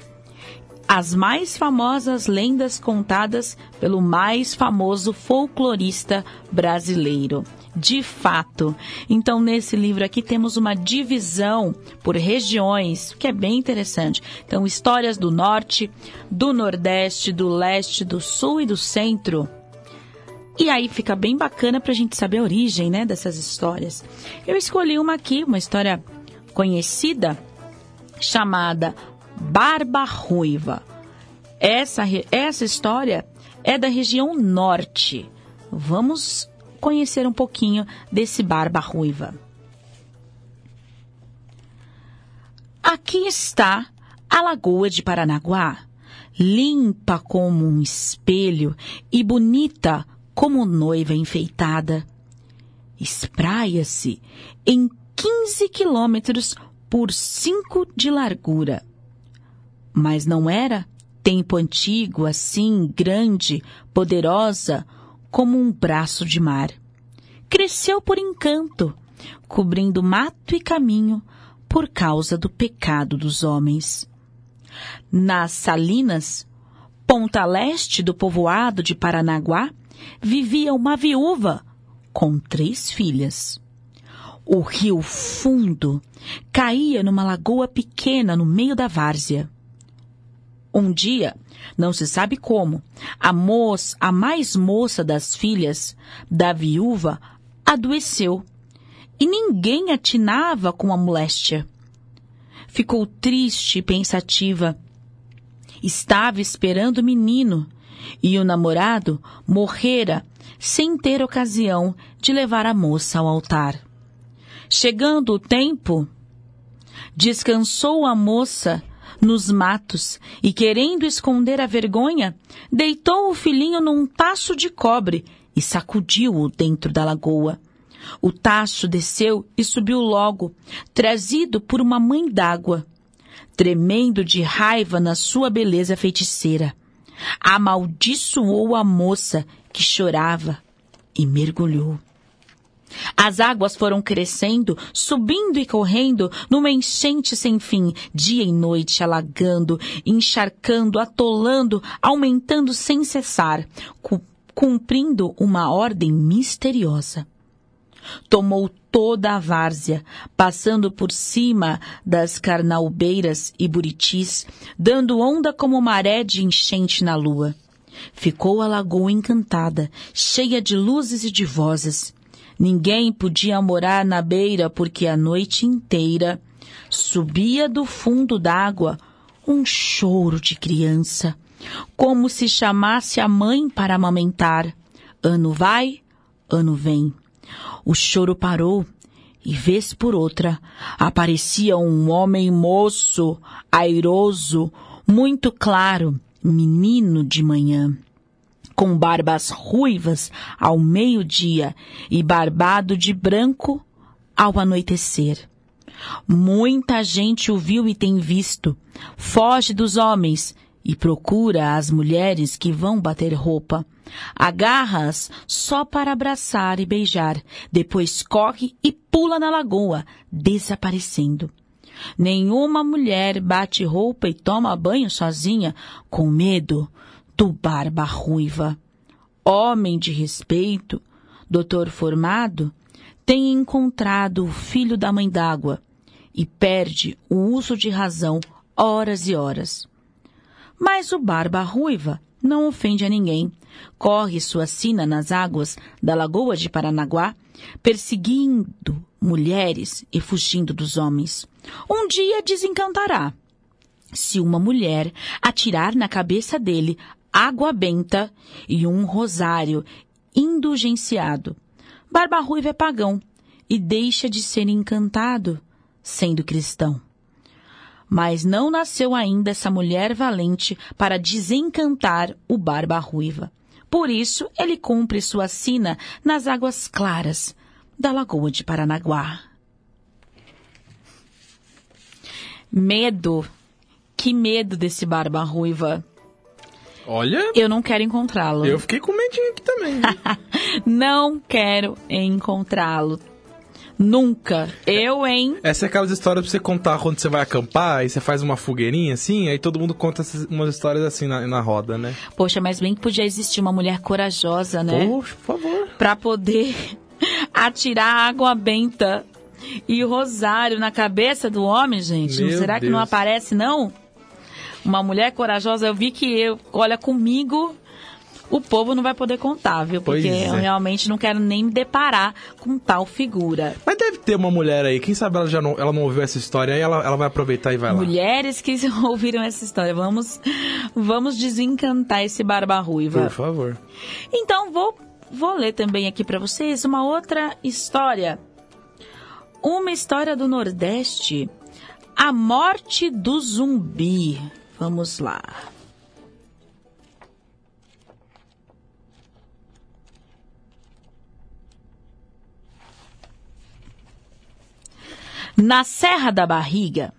as mais famosas lendas contadas pelo mais famoso folclorista brasileiro. De fato. Então, nesse livro aqui temos uma divisão por regiões, que é bem interessante. Então, histórias do norte, do nordeste, do leste, do sul e do centro. E aí fica bem bacana para a gente saber a origem né, dessas histórias. Eu escolhi uma aqui, uma história conhecida, chamada Barba Ruiva. Essa, essa história é da região norte. Vamos conhecer um pouquinho desse Barba Ruiva. Aqui está a Lagoa de Paranaguá, limpa como um espelho e bonita como noiva enfeitada. Espraia-se em 15 quilômetros por 5 de largura. Mas não era tempo antigo assim, grande, poderosa, como um braço de mar. Cresceu por encanto, cobrindo mato e caminho por causa do pecado dos homens. Nas Salinas, ponta leste do povoado de Paranaguá, vivia uma viúva com três filhas. O rio fundo caía numa lagoa pequena no meio da várzea. Um dia, não se sabe como, a moça, a mais moça das filhas da viúva, adoeceu e ninguém atinava com a moléstia. Ficou triste e pensativa. Estava esperando o menino e o namorado morrera sem ter ocasião de levar a moça ao altar. Chegando o tempo, descansou a moça nos matos e, querendo esconder a vergonha, deitou o filhinho num tacho de cobre e sacudiu-o dentro da lagoa. O tacho desceu e subiu logo, trazido por uma mãe d'água, tremendo de raiva na sua beleza feiticeira. Amaldiçoou a moça que chorava e mergulhou. As águas foram crescendo, subindo e correndo numa enchente sem fim, dia e noite alagando, encharcando, atolando, aumentando sem cessar, cu- cumprindo uma ordem misteriosa. Tomou toda a várzea, passando por cima das carnaubeiras e buritis, dando onda como maré de enchente na lua. Ficou a lagoa encantada, cheia de luzes e de vozes. Ninguém podia morar na beira porque a noite inteira subia do fundo d'água um choro de criança, como se chamasse a mãe para amamentar. Ano vai, ano vem. O choro parou e, vez por outra, aparecia um homem moço, airoso, muito claro, menino de manhã com barbas ruivas ao meio-dia e barbado de branco ao anoitecer. Muita gente o viu e tem visto. Foge dos homens e procura as mulheres que vão bater roupa. Agarra-as só para abraçar e beijar. Depois corre e pula na lagoa, desaparecendo. Nenhuma mulher bate roupa e toma banho sozinha, com medo do barba ruiva. Homem de respeito, doutor formado, tem encontrado o filho da mãe d'água e perde o uso de razão horas e horas. Mas o barba ruiva não ofende a ninguém. Corre sua sina nas águas da lagoa de Paranaguá, perseguindo mulheres e fugindo dos homens. Um dia desencantará. Se uma mulher atirar na cabeça dele água benta e um rosário indulgenciado. Barba Ruiva é pagão e deixa de ser encantado sendo cristão. Mas não nasceu ainda essa mulher valente para desencantar o Barba Ruiva. Por isso, ele cumpre sua sina nas águas claras da Lagoa de Paranaguá. Medo. Que medo desse Barba Ruiva. Olha. Eu não quero encontrá-lo. Eu fiquei com medinho aqui também. não quero encontrá-lo. Nunca. Eu, hein? Essa é aquelas histórias pra você contar quando você vai acampar e você faz uma fogueirinha assim, aí todo mundo conta essas- umas histórias assim na, na roda, né? Poxa, mas bem que podia existir uma mulher corajosa, né? Poxa, por favor. Pra poder atirar água benta e rosário na cabeça do homem, gente. Meu Será que não Deus. aparece, não? Uma mulher corajosa, eu vi que eu, olha, comigo o povo não vai poder contar, viu? Porque é. eu realmente não quero nem me deparar com tal figura. Mas deve ter uma mulher aí, quem sabe ela já não, ela não ouviu essa história, aí ela, ela vai aproveitar e vai lá. Mulheres que ouviram essa história, vamos, vamos desencantar esse barba ruiva. Por favor. Então vou, vou ler também aqui para vocês uma outra história. Uma história do Nordeste. A morte do zumbi. Vamos lá. Na Serra da Barriga,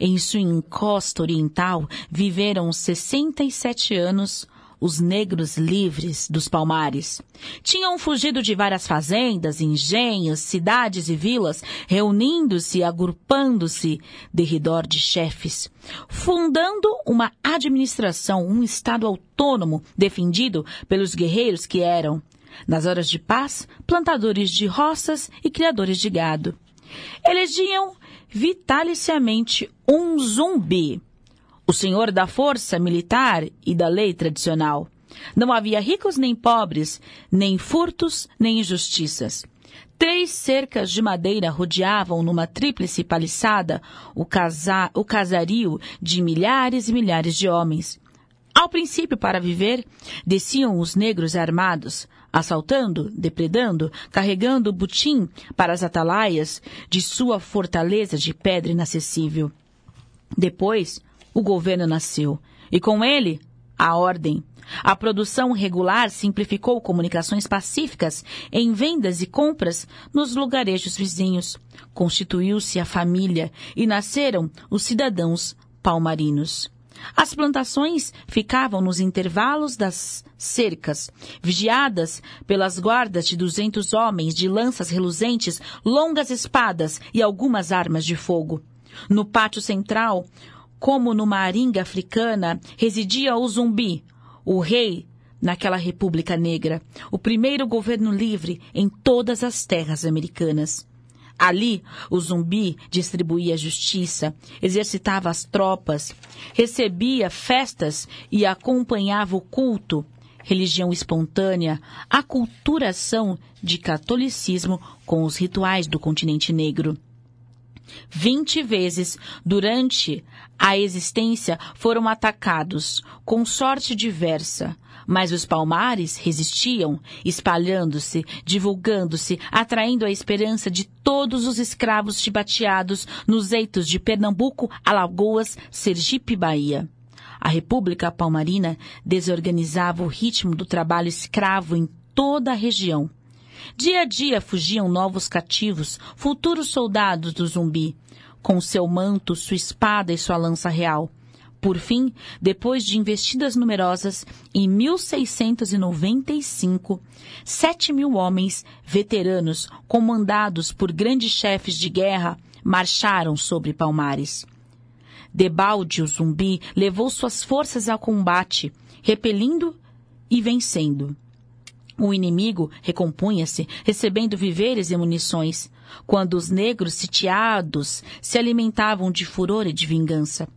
em sua encosta oriental, viveram 67 anos os negros livres dos palmares. Tinham fugido de várias fazendas, engenhos, cidades e vilas, reunindo-se agrupando-se de redor de chefes, fundando uma administração, um estado autônomo defendido pelos guerreiros que eram, nas horas de paz, plantadores de roças e criadores de gado elegiam vitaliciamente um zumbi, o senhor da força militar e da lei tradicional. Não havia ricos nem pobres, nem furtos nem injustiças. Três cercas de madeira rodeavam numa tríplice paliçada o, casa o casario de milhares e milhares de homens. Ao princípio, para viver, desciam os negros armados, assaltando, depredando, carregando o butim para as atalaias de sua fortaleza de pedra inacessível. Depois, o governo nasceu, e com ele, a ordem. A produção regular simplificou comunicações pacíficas em vendas e compras nos lugarejos vizinhos. Constituiu-se a família e nasceram os cidadãos palmarinos. As plantações ficavam nos intervalos das cercas, vigiadas pelas guardas de duzentos homens de lanças reluzentes, longas espadas e algumas armas de fogo. No pátio central, como numa aringa africana, residia o zumbi, o rei naquela República Negra, o primeiro governo livre em todas as terras americanas. Ali, o zumbi distribuía justiça, exercitava as tropas, recebia festas e acompanhava o culto, religião espontânea, a culturação de catolicismo com os rituais do continente negro. Vinte vezes durante a existência foram atacados, com sorte diversa, mas os palmares resistiam, espalhando-se, divulgando-se, atraindo a esperança de todos os escravos chibateados nos eitos de Pernambuco, Alagoas, Sergipe e Bahia. A República Palmarina desorganizava o ritmo do trabalho escravo em toda a região. Dia a dia fugiam novos cativos, futuros soldados do zumbi, com seu manto, sua espada e sua lança real. Por fim, depois de investidas numerosas, em 1695, 7 mil homens veteranos, comandados por grandes chefes de guerra, marcharam sobre Palmares. Debalde, o zumbi, levou suas forças ao combate, repelindo e vencendo. O inimigo recompunha-se, recebendo víveres e munições, quando os negros sitiados se alimentavam de furor e de vingança.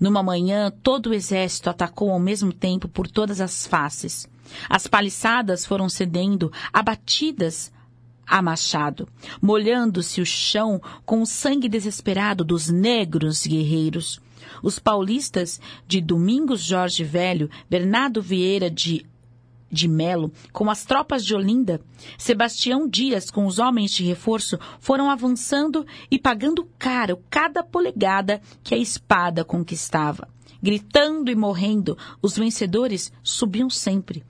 Numa manhã, todo o exército atacou ao mesmo tempo por todas as faces. As paliçadas foram cedendo, abatidas a machado, molhando-se o chão com o sangue desesperado dos negros guerreiros. Os paulistas de Domingos Jorge Velho, Bernardo Vieira de de Melo, com as tropas de Olinda, Sebastião Dias com os homens de reforço foram avançando e pagando caro cada polegada que a espada conquistava. Gritando e morrendo, os vencedores subiam sempre,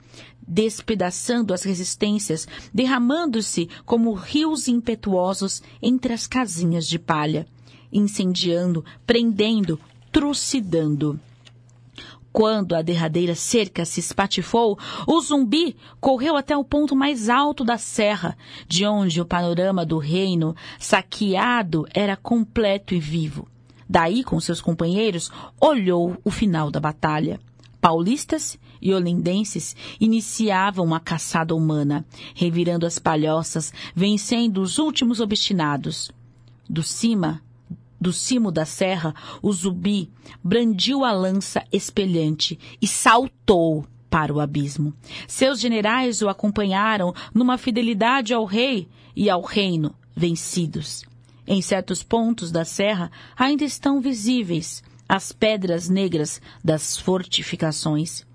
despedaçando as resistências, derramando-se como rios impetuosos entre as casinhas de palha, incendiando, prendendo, trucidando. Quando a derradeira cerca se espatifou, o zumbi correu até o ponto mais alto da serra, de onde o panorama do reino saqueado era completo e vivo. Daí, com seus companheiros, olhou o final da batalha. Paulistas e olindenses iniciavam a caçada humana, revirando as palhoças, vencendo os últimos obstinados. Do cima do cimo da serra, o zumbi brandiu a lança espelhante e saltou para o abismo. Seus generais o acompanharam numa fidelidade ao rei e ao reino, vencidos. Em certos pontos da serra ainda estão visíveis as pedras negras das fortificações.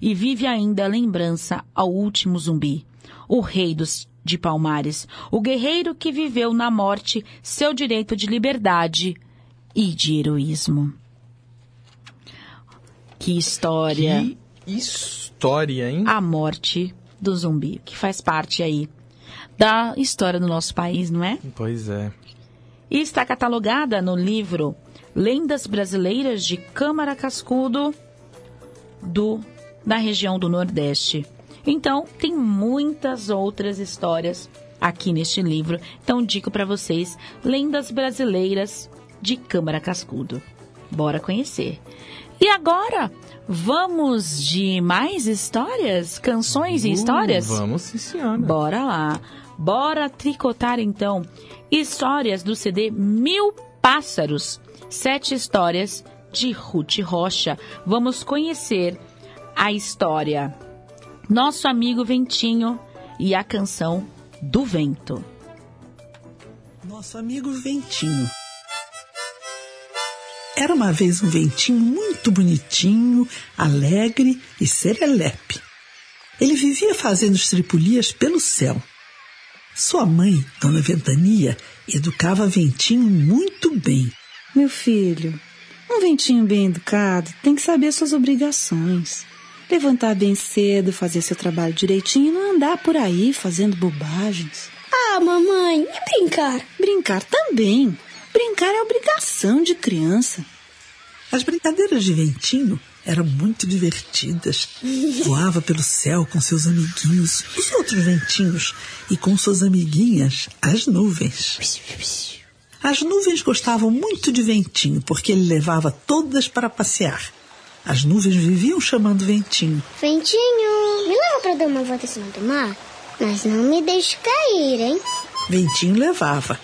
E vive ainda a lembrança ao último zumbi, o rei dos de Palmares, o guerreiro que viveu na morte seu direito de liberdade e de heroísmo. Que história. Que história, hein? A morte do zumbi, que faz parte aí da história do nosso país, não é? Pois é. E está catalogada no livro Lendas Brasileiras de Câmara Cascudo do da região do Nordeste. Então, tem muitas outras histórias aqui neste livro. Então, digo para vocês Lendas Brasileiras de Câmara Cascudo. Bora conhecer. E agora, vamos de mais histórias? Canções e Uh, histórias? Vamos sim, senhora. Bora lá. Bora tricotar então histórias do CD Mil Pássaros. Sete histórias de Ruth Rocha. Vamos conhecer a história. Nosso amigo Ventinho e a canção do vento. Nosso amigo Ventinho. Era uma vez um ventinho muito bonitinho, alegre e serelepe. Ele vivia fazendo estripulias pelo céu. Sua mãe, Dona Ventania, educava Ventinho muito bem. Meu filho, um ventinho bem educado tem que saber suas obrigações. Levantar bem cedo, fazer seu trabalho direitinho e não andar por aí fazendo bobagens. Ah, mamãe, e brincar? Brincar também. Brincar é obrigação de criança. As brincadeiras de Ventinho eram muito divertidas. Voava pelo céu com seus amiguinhos, os outros ventinhos, e com suas amiguinhas, as nuvens. As nuvens gostavam muito de Ventinho, porque ele levava todas para passear. As nuvens viviam chamando Ventinho. Ventinho, me leva pra dar uma volta em cima do mar? Mas não me deixe cair, hein? Ventinho levava.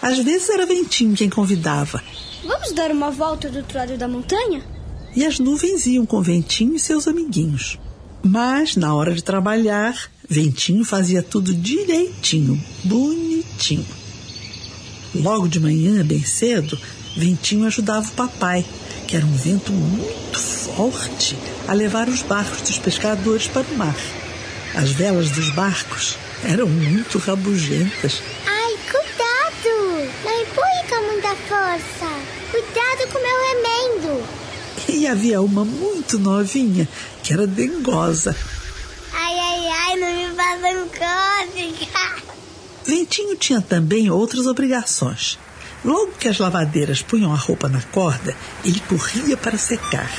Às vezes era Ventinho quem convidava. Vamos dar uma volta do outro lado da montanha? E as nuvens iam com Ventinho e seus amiguinhos. Mas, na hora de trabalhar, Ventinho fazia tudo direitinho, bonitinho. Logo de manhã, bem cedo, Ventinho ajudava o papai, que era um vento muito forte, a levar os barcos dos pescadores para o mar. As velas dos barcos eram muito rabugentas. Ai, cuidado! Não empurre com muita força. Cuidado com meu remendo. E havia uma muito novinha, que era dengosa. Ai, ai, ai, não me façam cócega. Ventinho tinha também outras obrigações. Logo que as lavadeiras punham a roupa na corda, ele corria para secar.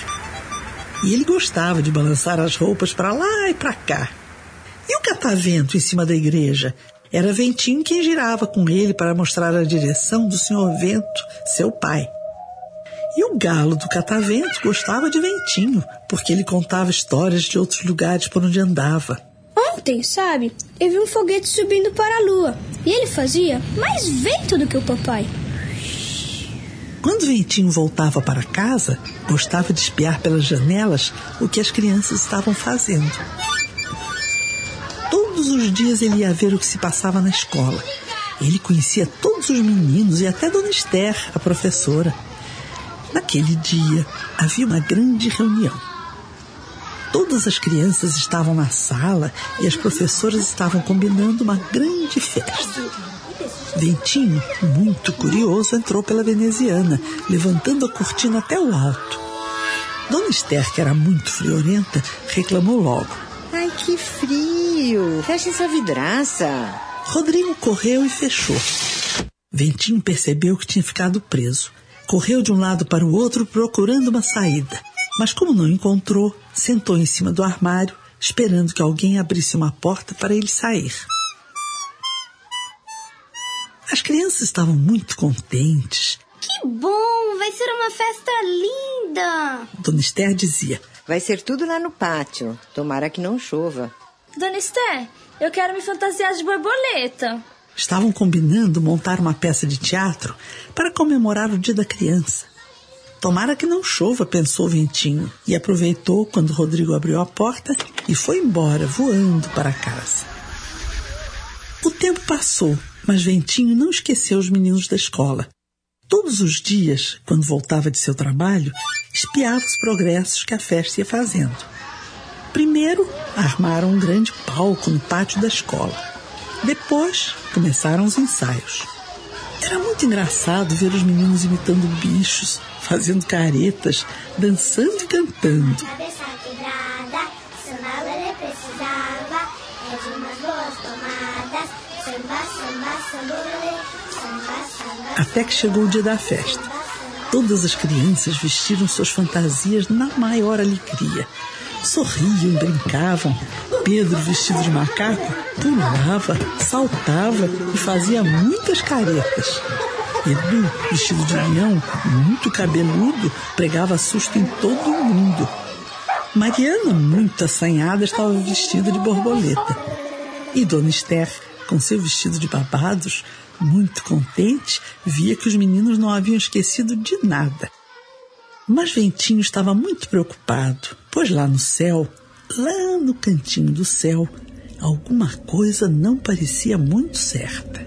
E ele gostava de balançar as roupas para lá e para cá. E o catavento em cima da igreja? Era Ventinho quem girava com ele para mostrar a direção do senhor Vento, seu pai. E o galo do catavento gostava de Ventinho, porque ele contava histórias de outros lugares por onde andava. Ontem, sabe, eu vi um foguete subindo para a lua. E ele fazia mais vento do que o papai. Quando Ventinho voltava para casa, gostava de espiar pelas janelas o que as crianças estavam fazendo. Todos os dias ele ia ver o que se passava na escola. Ele conhecia todos os meninos e até Dona Esther, a professora. Naquele dia havia uma grande reunião. Todas as crianças estavam na sala e as professoras estavam combinando uma grande festa. Ventinho, muito curioso, entrou pela veneziana, levantando a cortina até o alto. Dona Esther, que era muito friorenta, reclamou logo. Ai, que frio! Fecha essa vidraça. Rodrigo correu e fechou. Ventinho percebeu que tinha ficado preso. Correu de um lado para o outro procurando uma saída. Mas como não encontrou, sentou em cima do armário, esperando que alguém abrisse uma porta para ele sair. As crianças estavam muito contentes. Que bom! Vai ser uma festa linda! Dona Esther dizia: Vai ser tudo lá no pátio. Tomara que não chova. Dona Esther, eu quero me fantasiar de borboleta. Estavam combinando montar uma peça de teatro para comemorar o Dia da Criança. Tomara que não chova, pensou Ventinho, e aproveitou quando Rodrigo abriu a porta e foi embora, voando para casa. O tempo passou, mas Ventinho não esqueceu os meninos da escola. Todos os dias, quando voltava de seu trabalho, espiava os progressos que a festa ia fazendo. Primeiro, armaram um grande palco no pátio da escola. Depois, começaram os ensaios. Era muito engraçado ver os meninos imitando bichos, fazendo caretas, dançando e cantando. Até que chegou o dia da festa. Todas as crianças vestiram suas fantasias na maior alegria. Sorriam, brincavam. Pedro, vestido de macaco, pulava, saltava e fazia muitas caretas. Edu, vestido de leão, muito cabeludo, pregava susto em todo mundo. Mariana, muito assanhada, estava vestida de borboleta. E Dona Esther, com seu vestido de babados, muito contente, via que os meninos não haviam esquecido de nada. Mas Ventinho estava muito preocupado, pois lá no céu, lá no cantinho do céu, alguma coisa não parecia muito certa.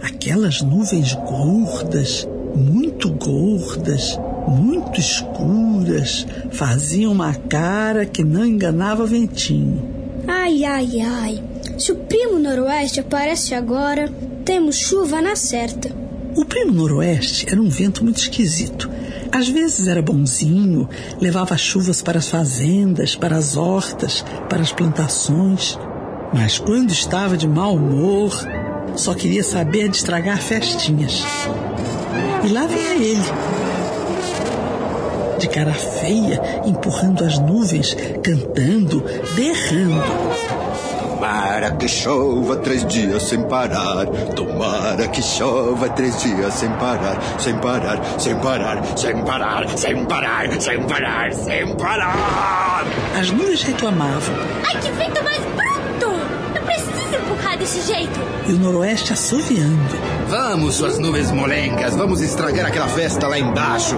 Aquelas nuvens gordas, muito gordas, muito escuras, faziam uma cara que não enganava Ventinho. Ai, ai, ai. Se o primo noroeste aparece agora, temos chuva na certa. O primo noroeste era um vento muito esquisito. Às vezes era bonzinho, levava chuvas para as fazendas, para as hortas, para as plantações. Mas quando estava de mau humor, só queria saber de estragar festinhas. E lá vinha ele, de cara feia, empurrando as nuvens, cantando, berrando. Tomara que chova três dias sem parar. Tomara que chova três dias sem parar, sem parar, sem parar, sem parar, sem parar, sem parar, sem parar. As nuvens reclamavam Ai, que vento mais bruto! Eu preciso empurrar desse jeito. e o noroeste assoviando. Vamos, suas nuvens molencas, vamos estragar aquela festa lá embaixo.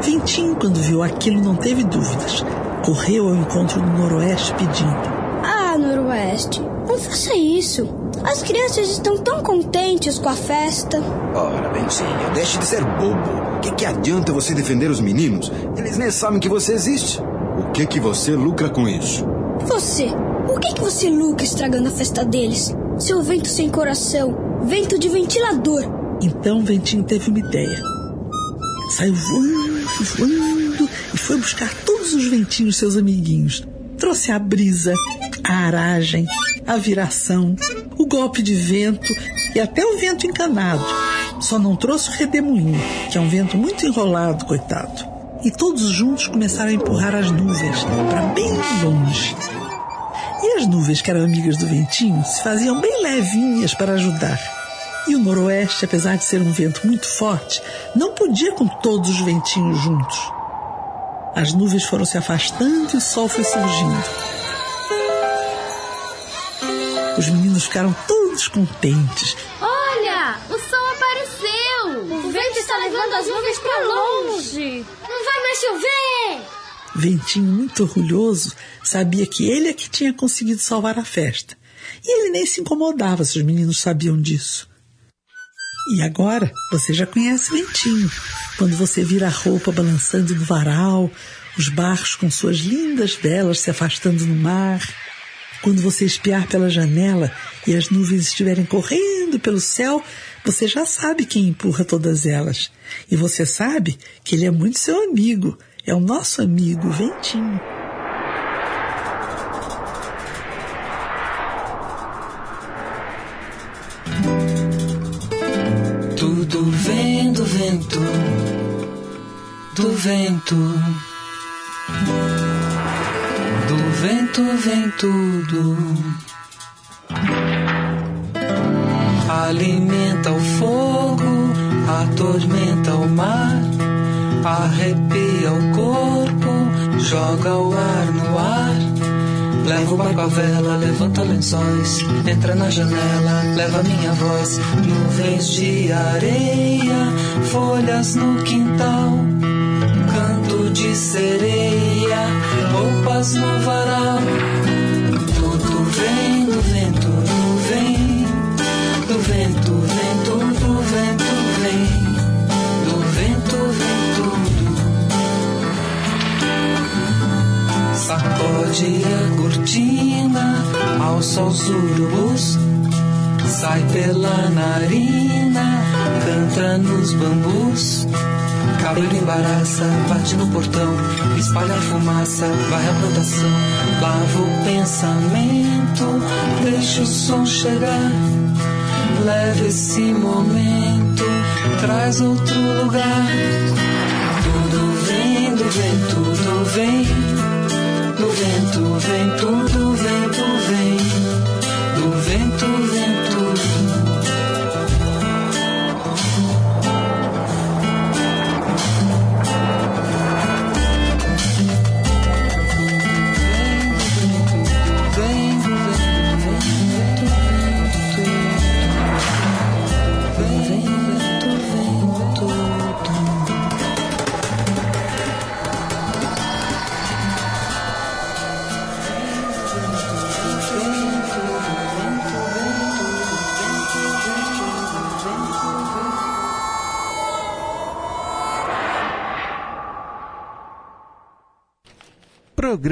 Ventinho, quando viu aquilo, não teve dúvidas. Correu ao encontro do noroeste pedindo. Não faça isso. As crianças estão tão contentes com a festa. Ora, Bentinho, deixe de ser bobo. O que, que adianta você defender os meninos? Eles nem sabem que você existe. O que que você lucra com isso? Você, o que, que você lucra estragando a festa deles? Seu vento sem coração, vento de ventilador. Então Ventinho teve uma ideia. Saiu voando, voando e foi buscar todos os ventinhos, seus amiguinhos. Trouxe a brisa, a aragem, a viração, o golpe de vento e até o vento encanado. Só não trouxe o redemoinho, que é um vento muito enrolado, coitado. e todos juntos começaram a empurrar as nuvens para bem longe. E as nuvens que eram amigas do ventinho se faziam bem levinhas para ajudar. E o noroeste, apesar de ser um vento muito forte, não podia com todos os ventinhos juntos. As nuvens foram se afastando e o sol foi surgindo. Os meninos ficaram todos contentes. Olha, o sol apareceu. O, vento está levando as nuvens para longe. Não vai mais chover. Ventinho, muito orgulhoso, sabia que ele é que tinha conseguido salvar a festa. E ele nem se incomodava se os meninos sabiam disso. E agora você já conhece Ventinho. Quando você vira a roupa balançando no varal, os barcos com suas lindas velas se afastando no mar. Quando você espiar pela janela e as nuvens estiverem correndo pelo céu, você já sabe quem empurra todas elas. E você sabe que ele é muito seu amigo. É o nosso amigo Ventinho. Tudo vem do vento, do vento. Vento vem tudo. Alimenta o fogo, atormenta o mar, arrepia o corpo, joga o ar no ar. Leva o barco à vela, levanta lençóis, entra na janela, leva minha voz. Nuvens de areia, folhas no quintal, canto de sereia, roupas no varal. Tudo vem do vento, vem, do vento, vento, do vento vem, do vento vem tudo. Sacode a cortina ao sol os urubus. Sai pela narina, canta nos bambus. Cabelo embaraça, bate no portão, espalha a fumaça, vai a plantação. Lava o pensamento, deixa o som chegar. Leva esse momento, traz outro lugar. Tudo vem do vento, tudo vem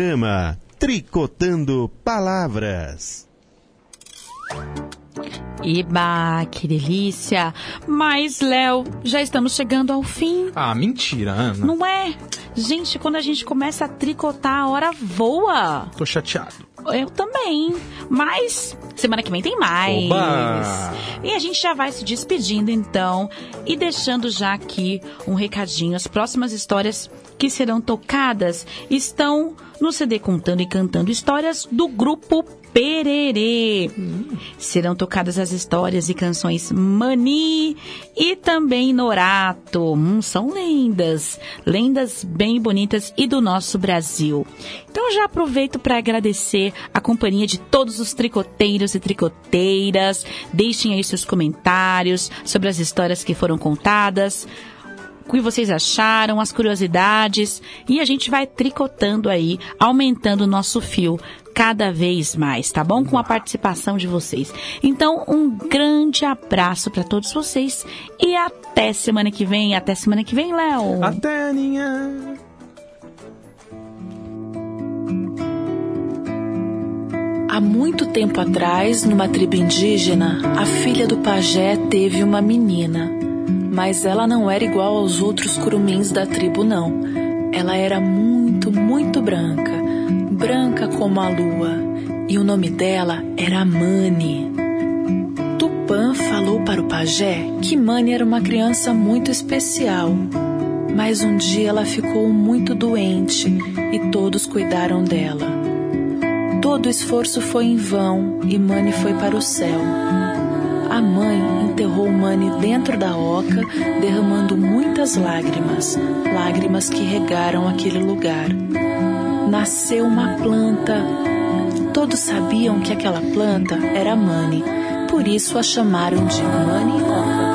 Programa Tricotando Palavras. Eba, que delícia! Mas, Léo, já estamos chegando ao fim. Ah, mentira, Ana. Não é? Gente, quando a gente começa a tricotar, a hora voa. Tô chateado. Eu também. Mas semana que vem tem mais. Oba! E a gente já vai se despedindo então e deixando já aqui um recadinho. As próximas histórias que serão tocadas estão no CD Contando e Cantando Histórias do grupo Pererê. Serão tocadas as histórias e canções Mani e também Norato. Hum, são lendas, lendas bem bonitas e do nosso Brasil. Então já aproveito para agradecer a companhia de todos os tricoteiros e tricoteiras. Deixem aí seus comentários sobre as histórias que foram contadas que vocês acharam, as curiosidades e a gente vai tricotando aí, aumentando o nosso fio cada vez mais, tá bom? Com a participação de vocês. Então, um grande abraço para todos vocês e até semana que vem. Até semana que vem, Léo. Até, Aninha. Há muito tempo atrás, numa tribo indígena, a filha do pajé teve uma menina. Mas ela não era igual aos outros curumins da tribo, não. Ela era muito, muito branca, branca como a lua, e o nome dela era Mani. Tupã falou para o pajé que Mani era uma criança muito especial. Mas um dia ela ficou muito doente e todos cuidaram dela. Todo o esforço foi em vão e Mani foi para o céu a mãe enterrou Mani dentro da oca, derramando muitas lágrimas, lágrimas que regaram aquele lugar. Nasceu uma planta. Todos sabiam que aquela planta era Mani, por isso a chamaram de Mani Oca.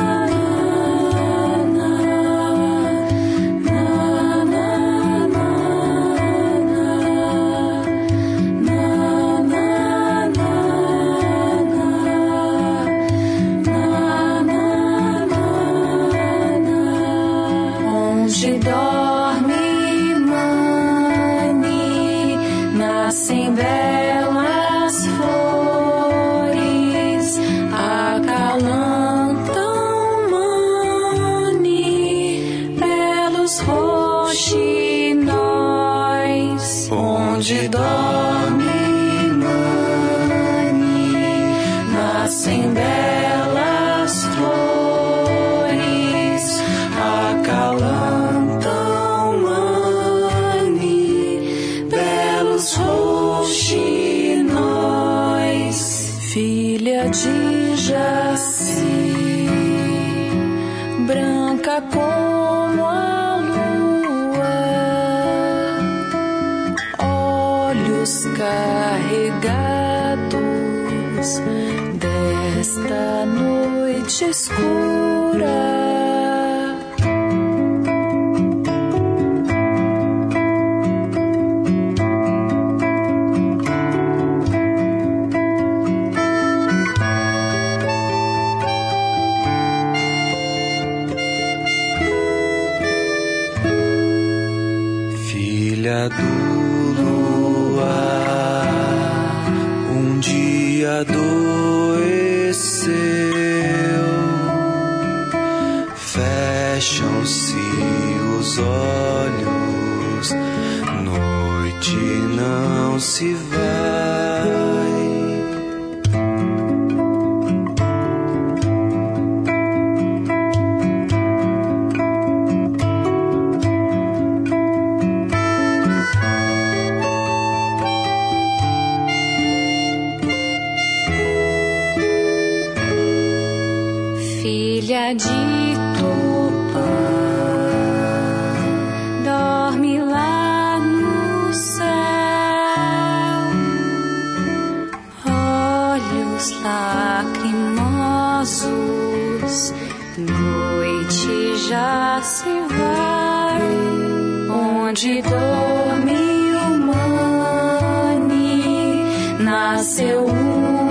nasceu um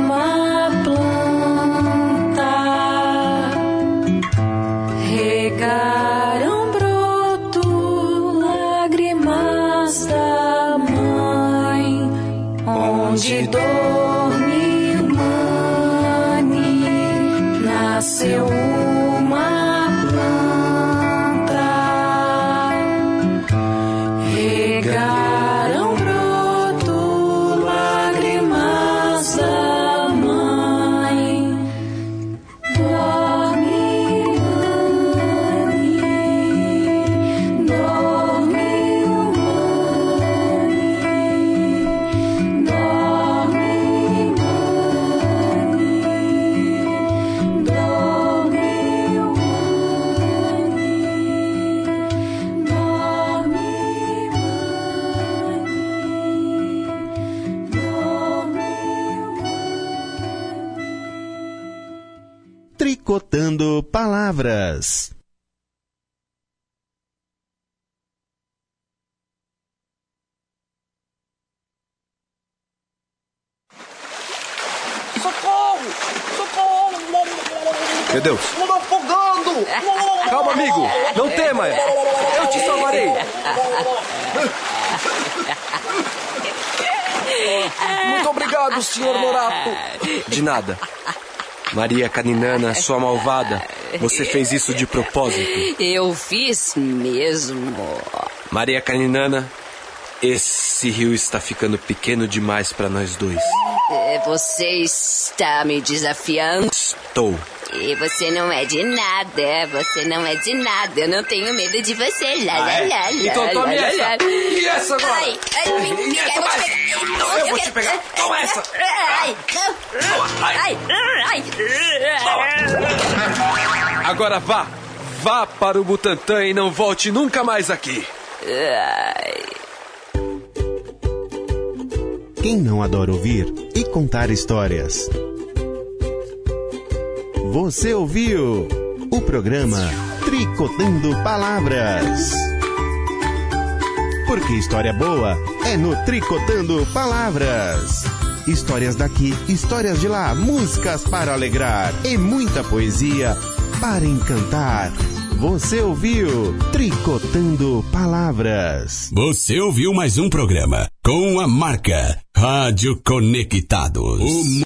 palavras. Socorro! Socorro! Meu Deus! Estou afogando! Calma, amigo! Não tema! Eu te salvarei! Muito obrigado, senhor Morato! De nada. Maria Caninana, sua malvada, você fez isso de propósito? Eu fiz mesmo. Maria Caninana, esse rio está ficando pequeno demais para nós dois. Você está me desafiando? Estou. E você não é de nada, você não é de nada. Eu não tenho medo de você. Lá, ah, lá, é? lá, então lá, tome lá, essa. Lá. E essa agora? Ai, ai, e essa mais. Eu, eu, eu vou quero... te pegar. Toma essa. Ai. Ai, ai. ai. Agora vá. Vá para o Butantã e não volte nunca mais aqui. Quem não adora ouvir e contar histórias? Você ouviu o programa Tricotando Palavras. Porque história boa é no Tricotando Palavras. Histórias daqui, histórias de lá, músicas para alegrar e muita poesia para encantar. Você ouviu Tricotando Palavras. Você ouviu mais um programa com a marca Rádio Conectados. O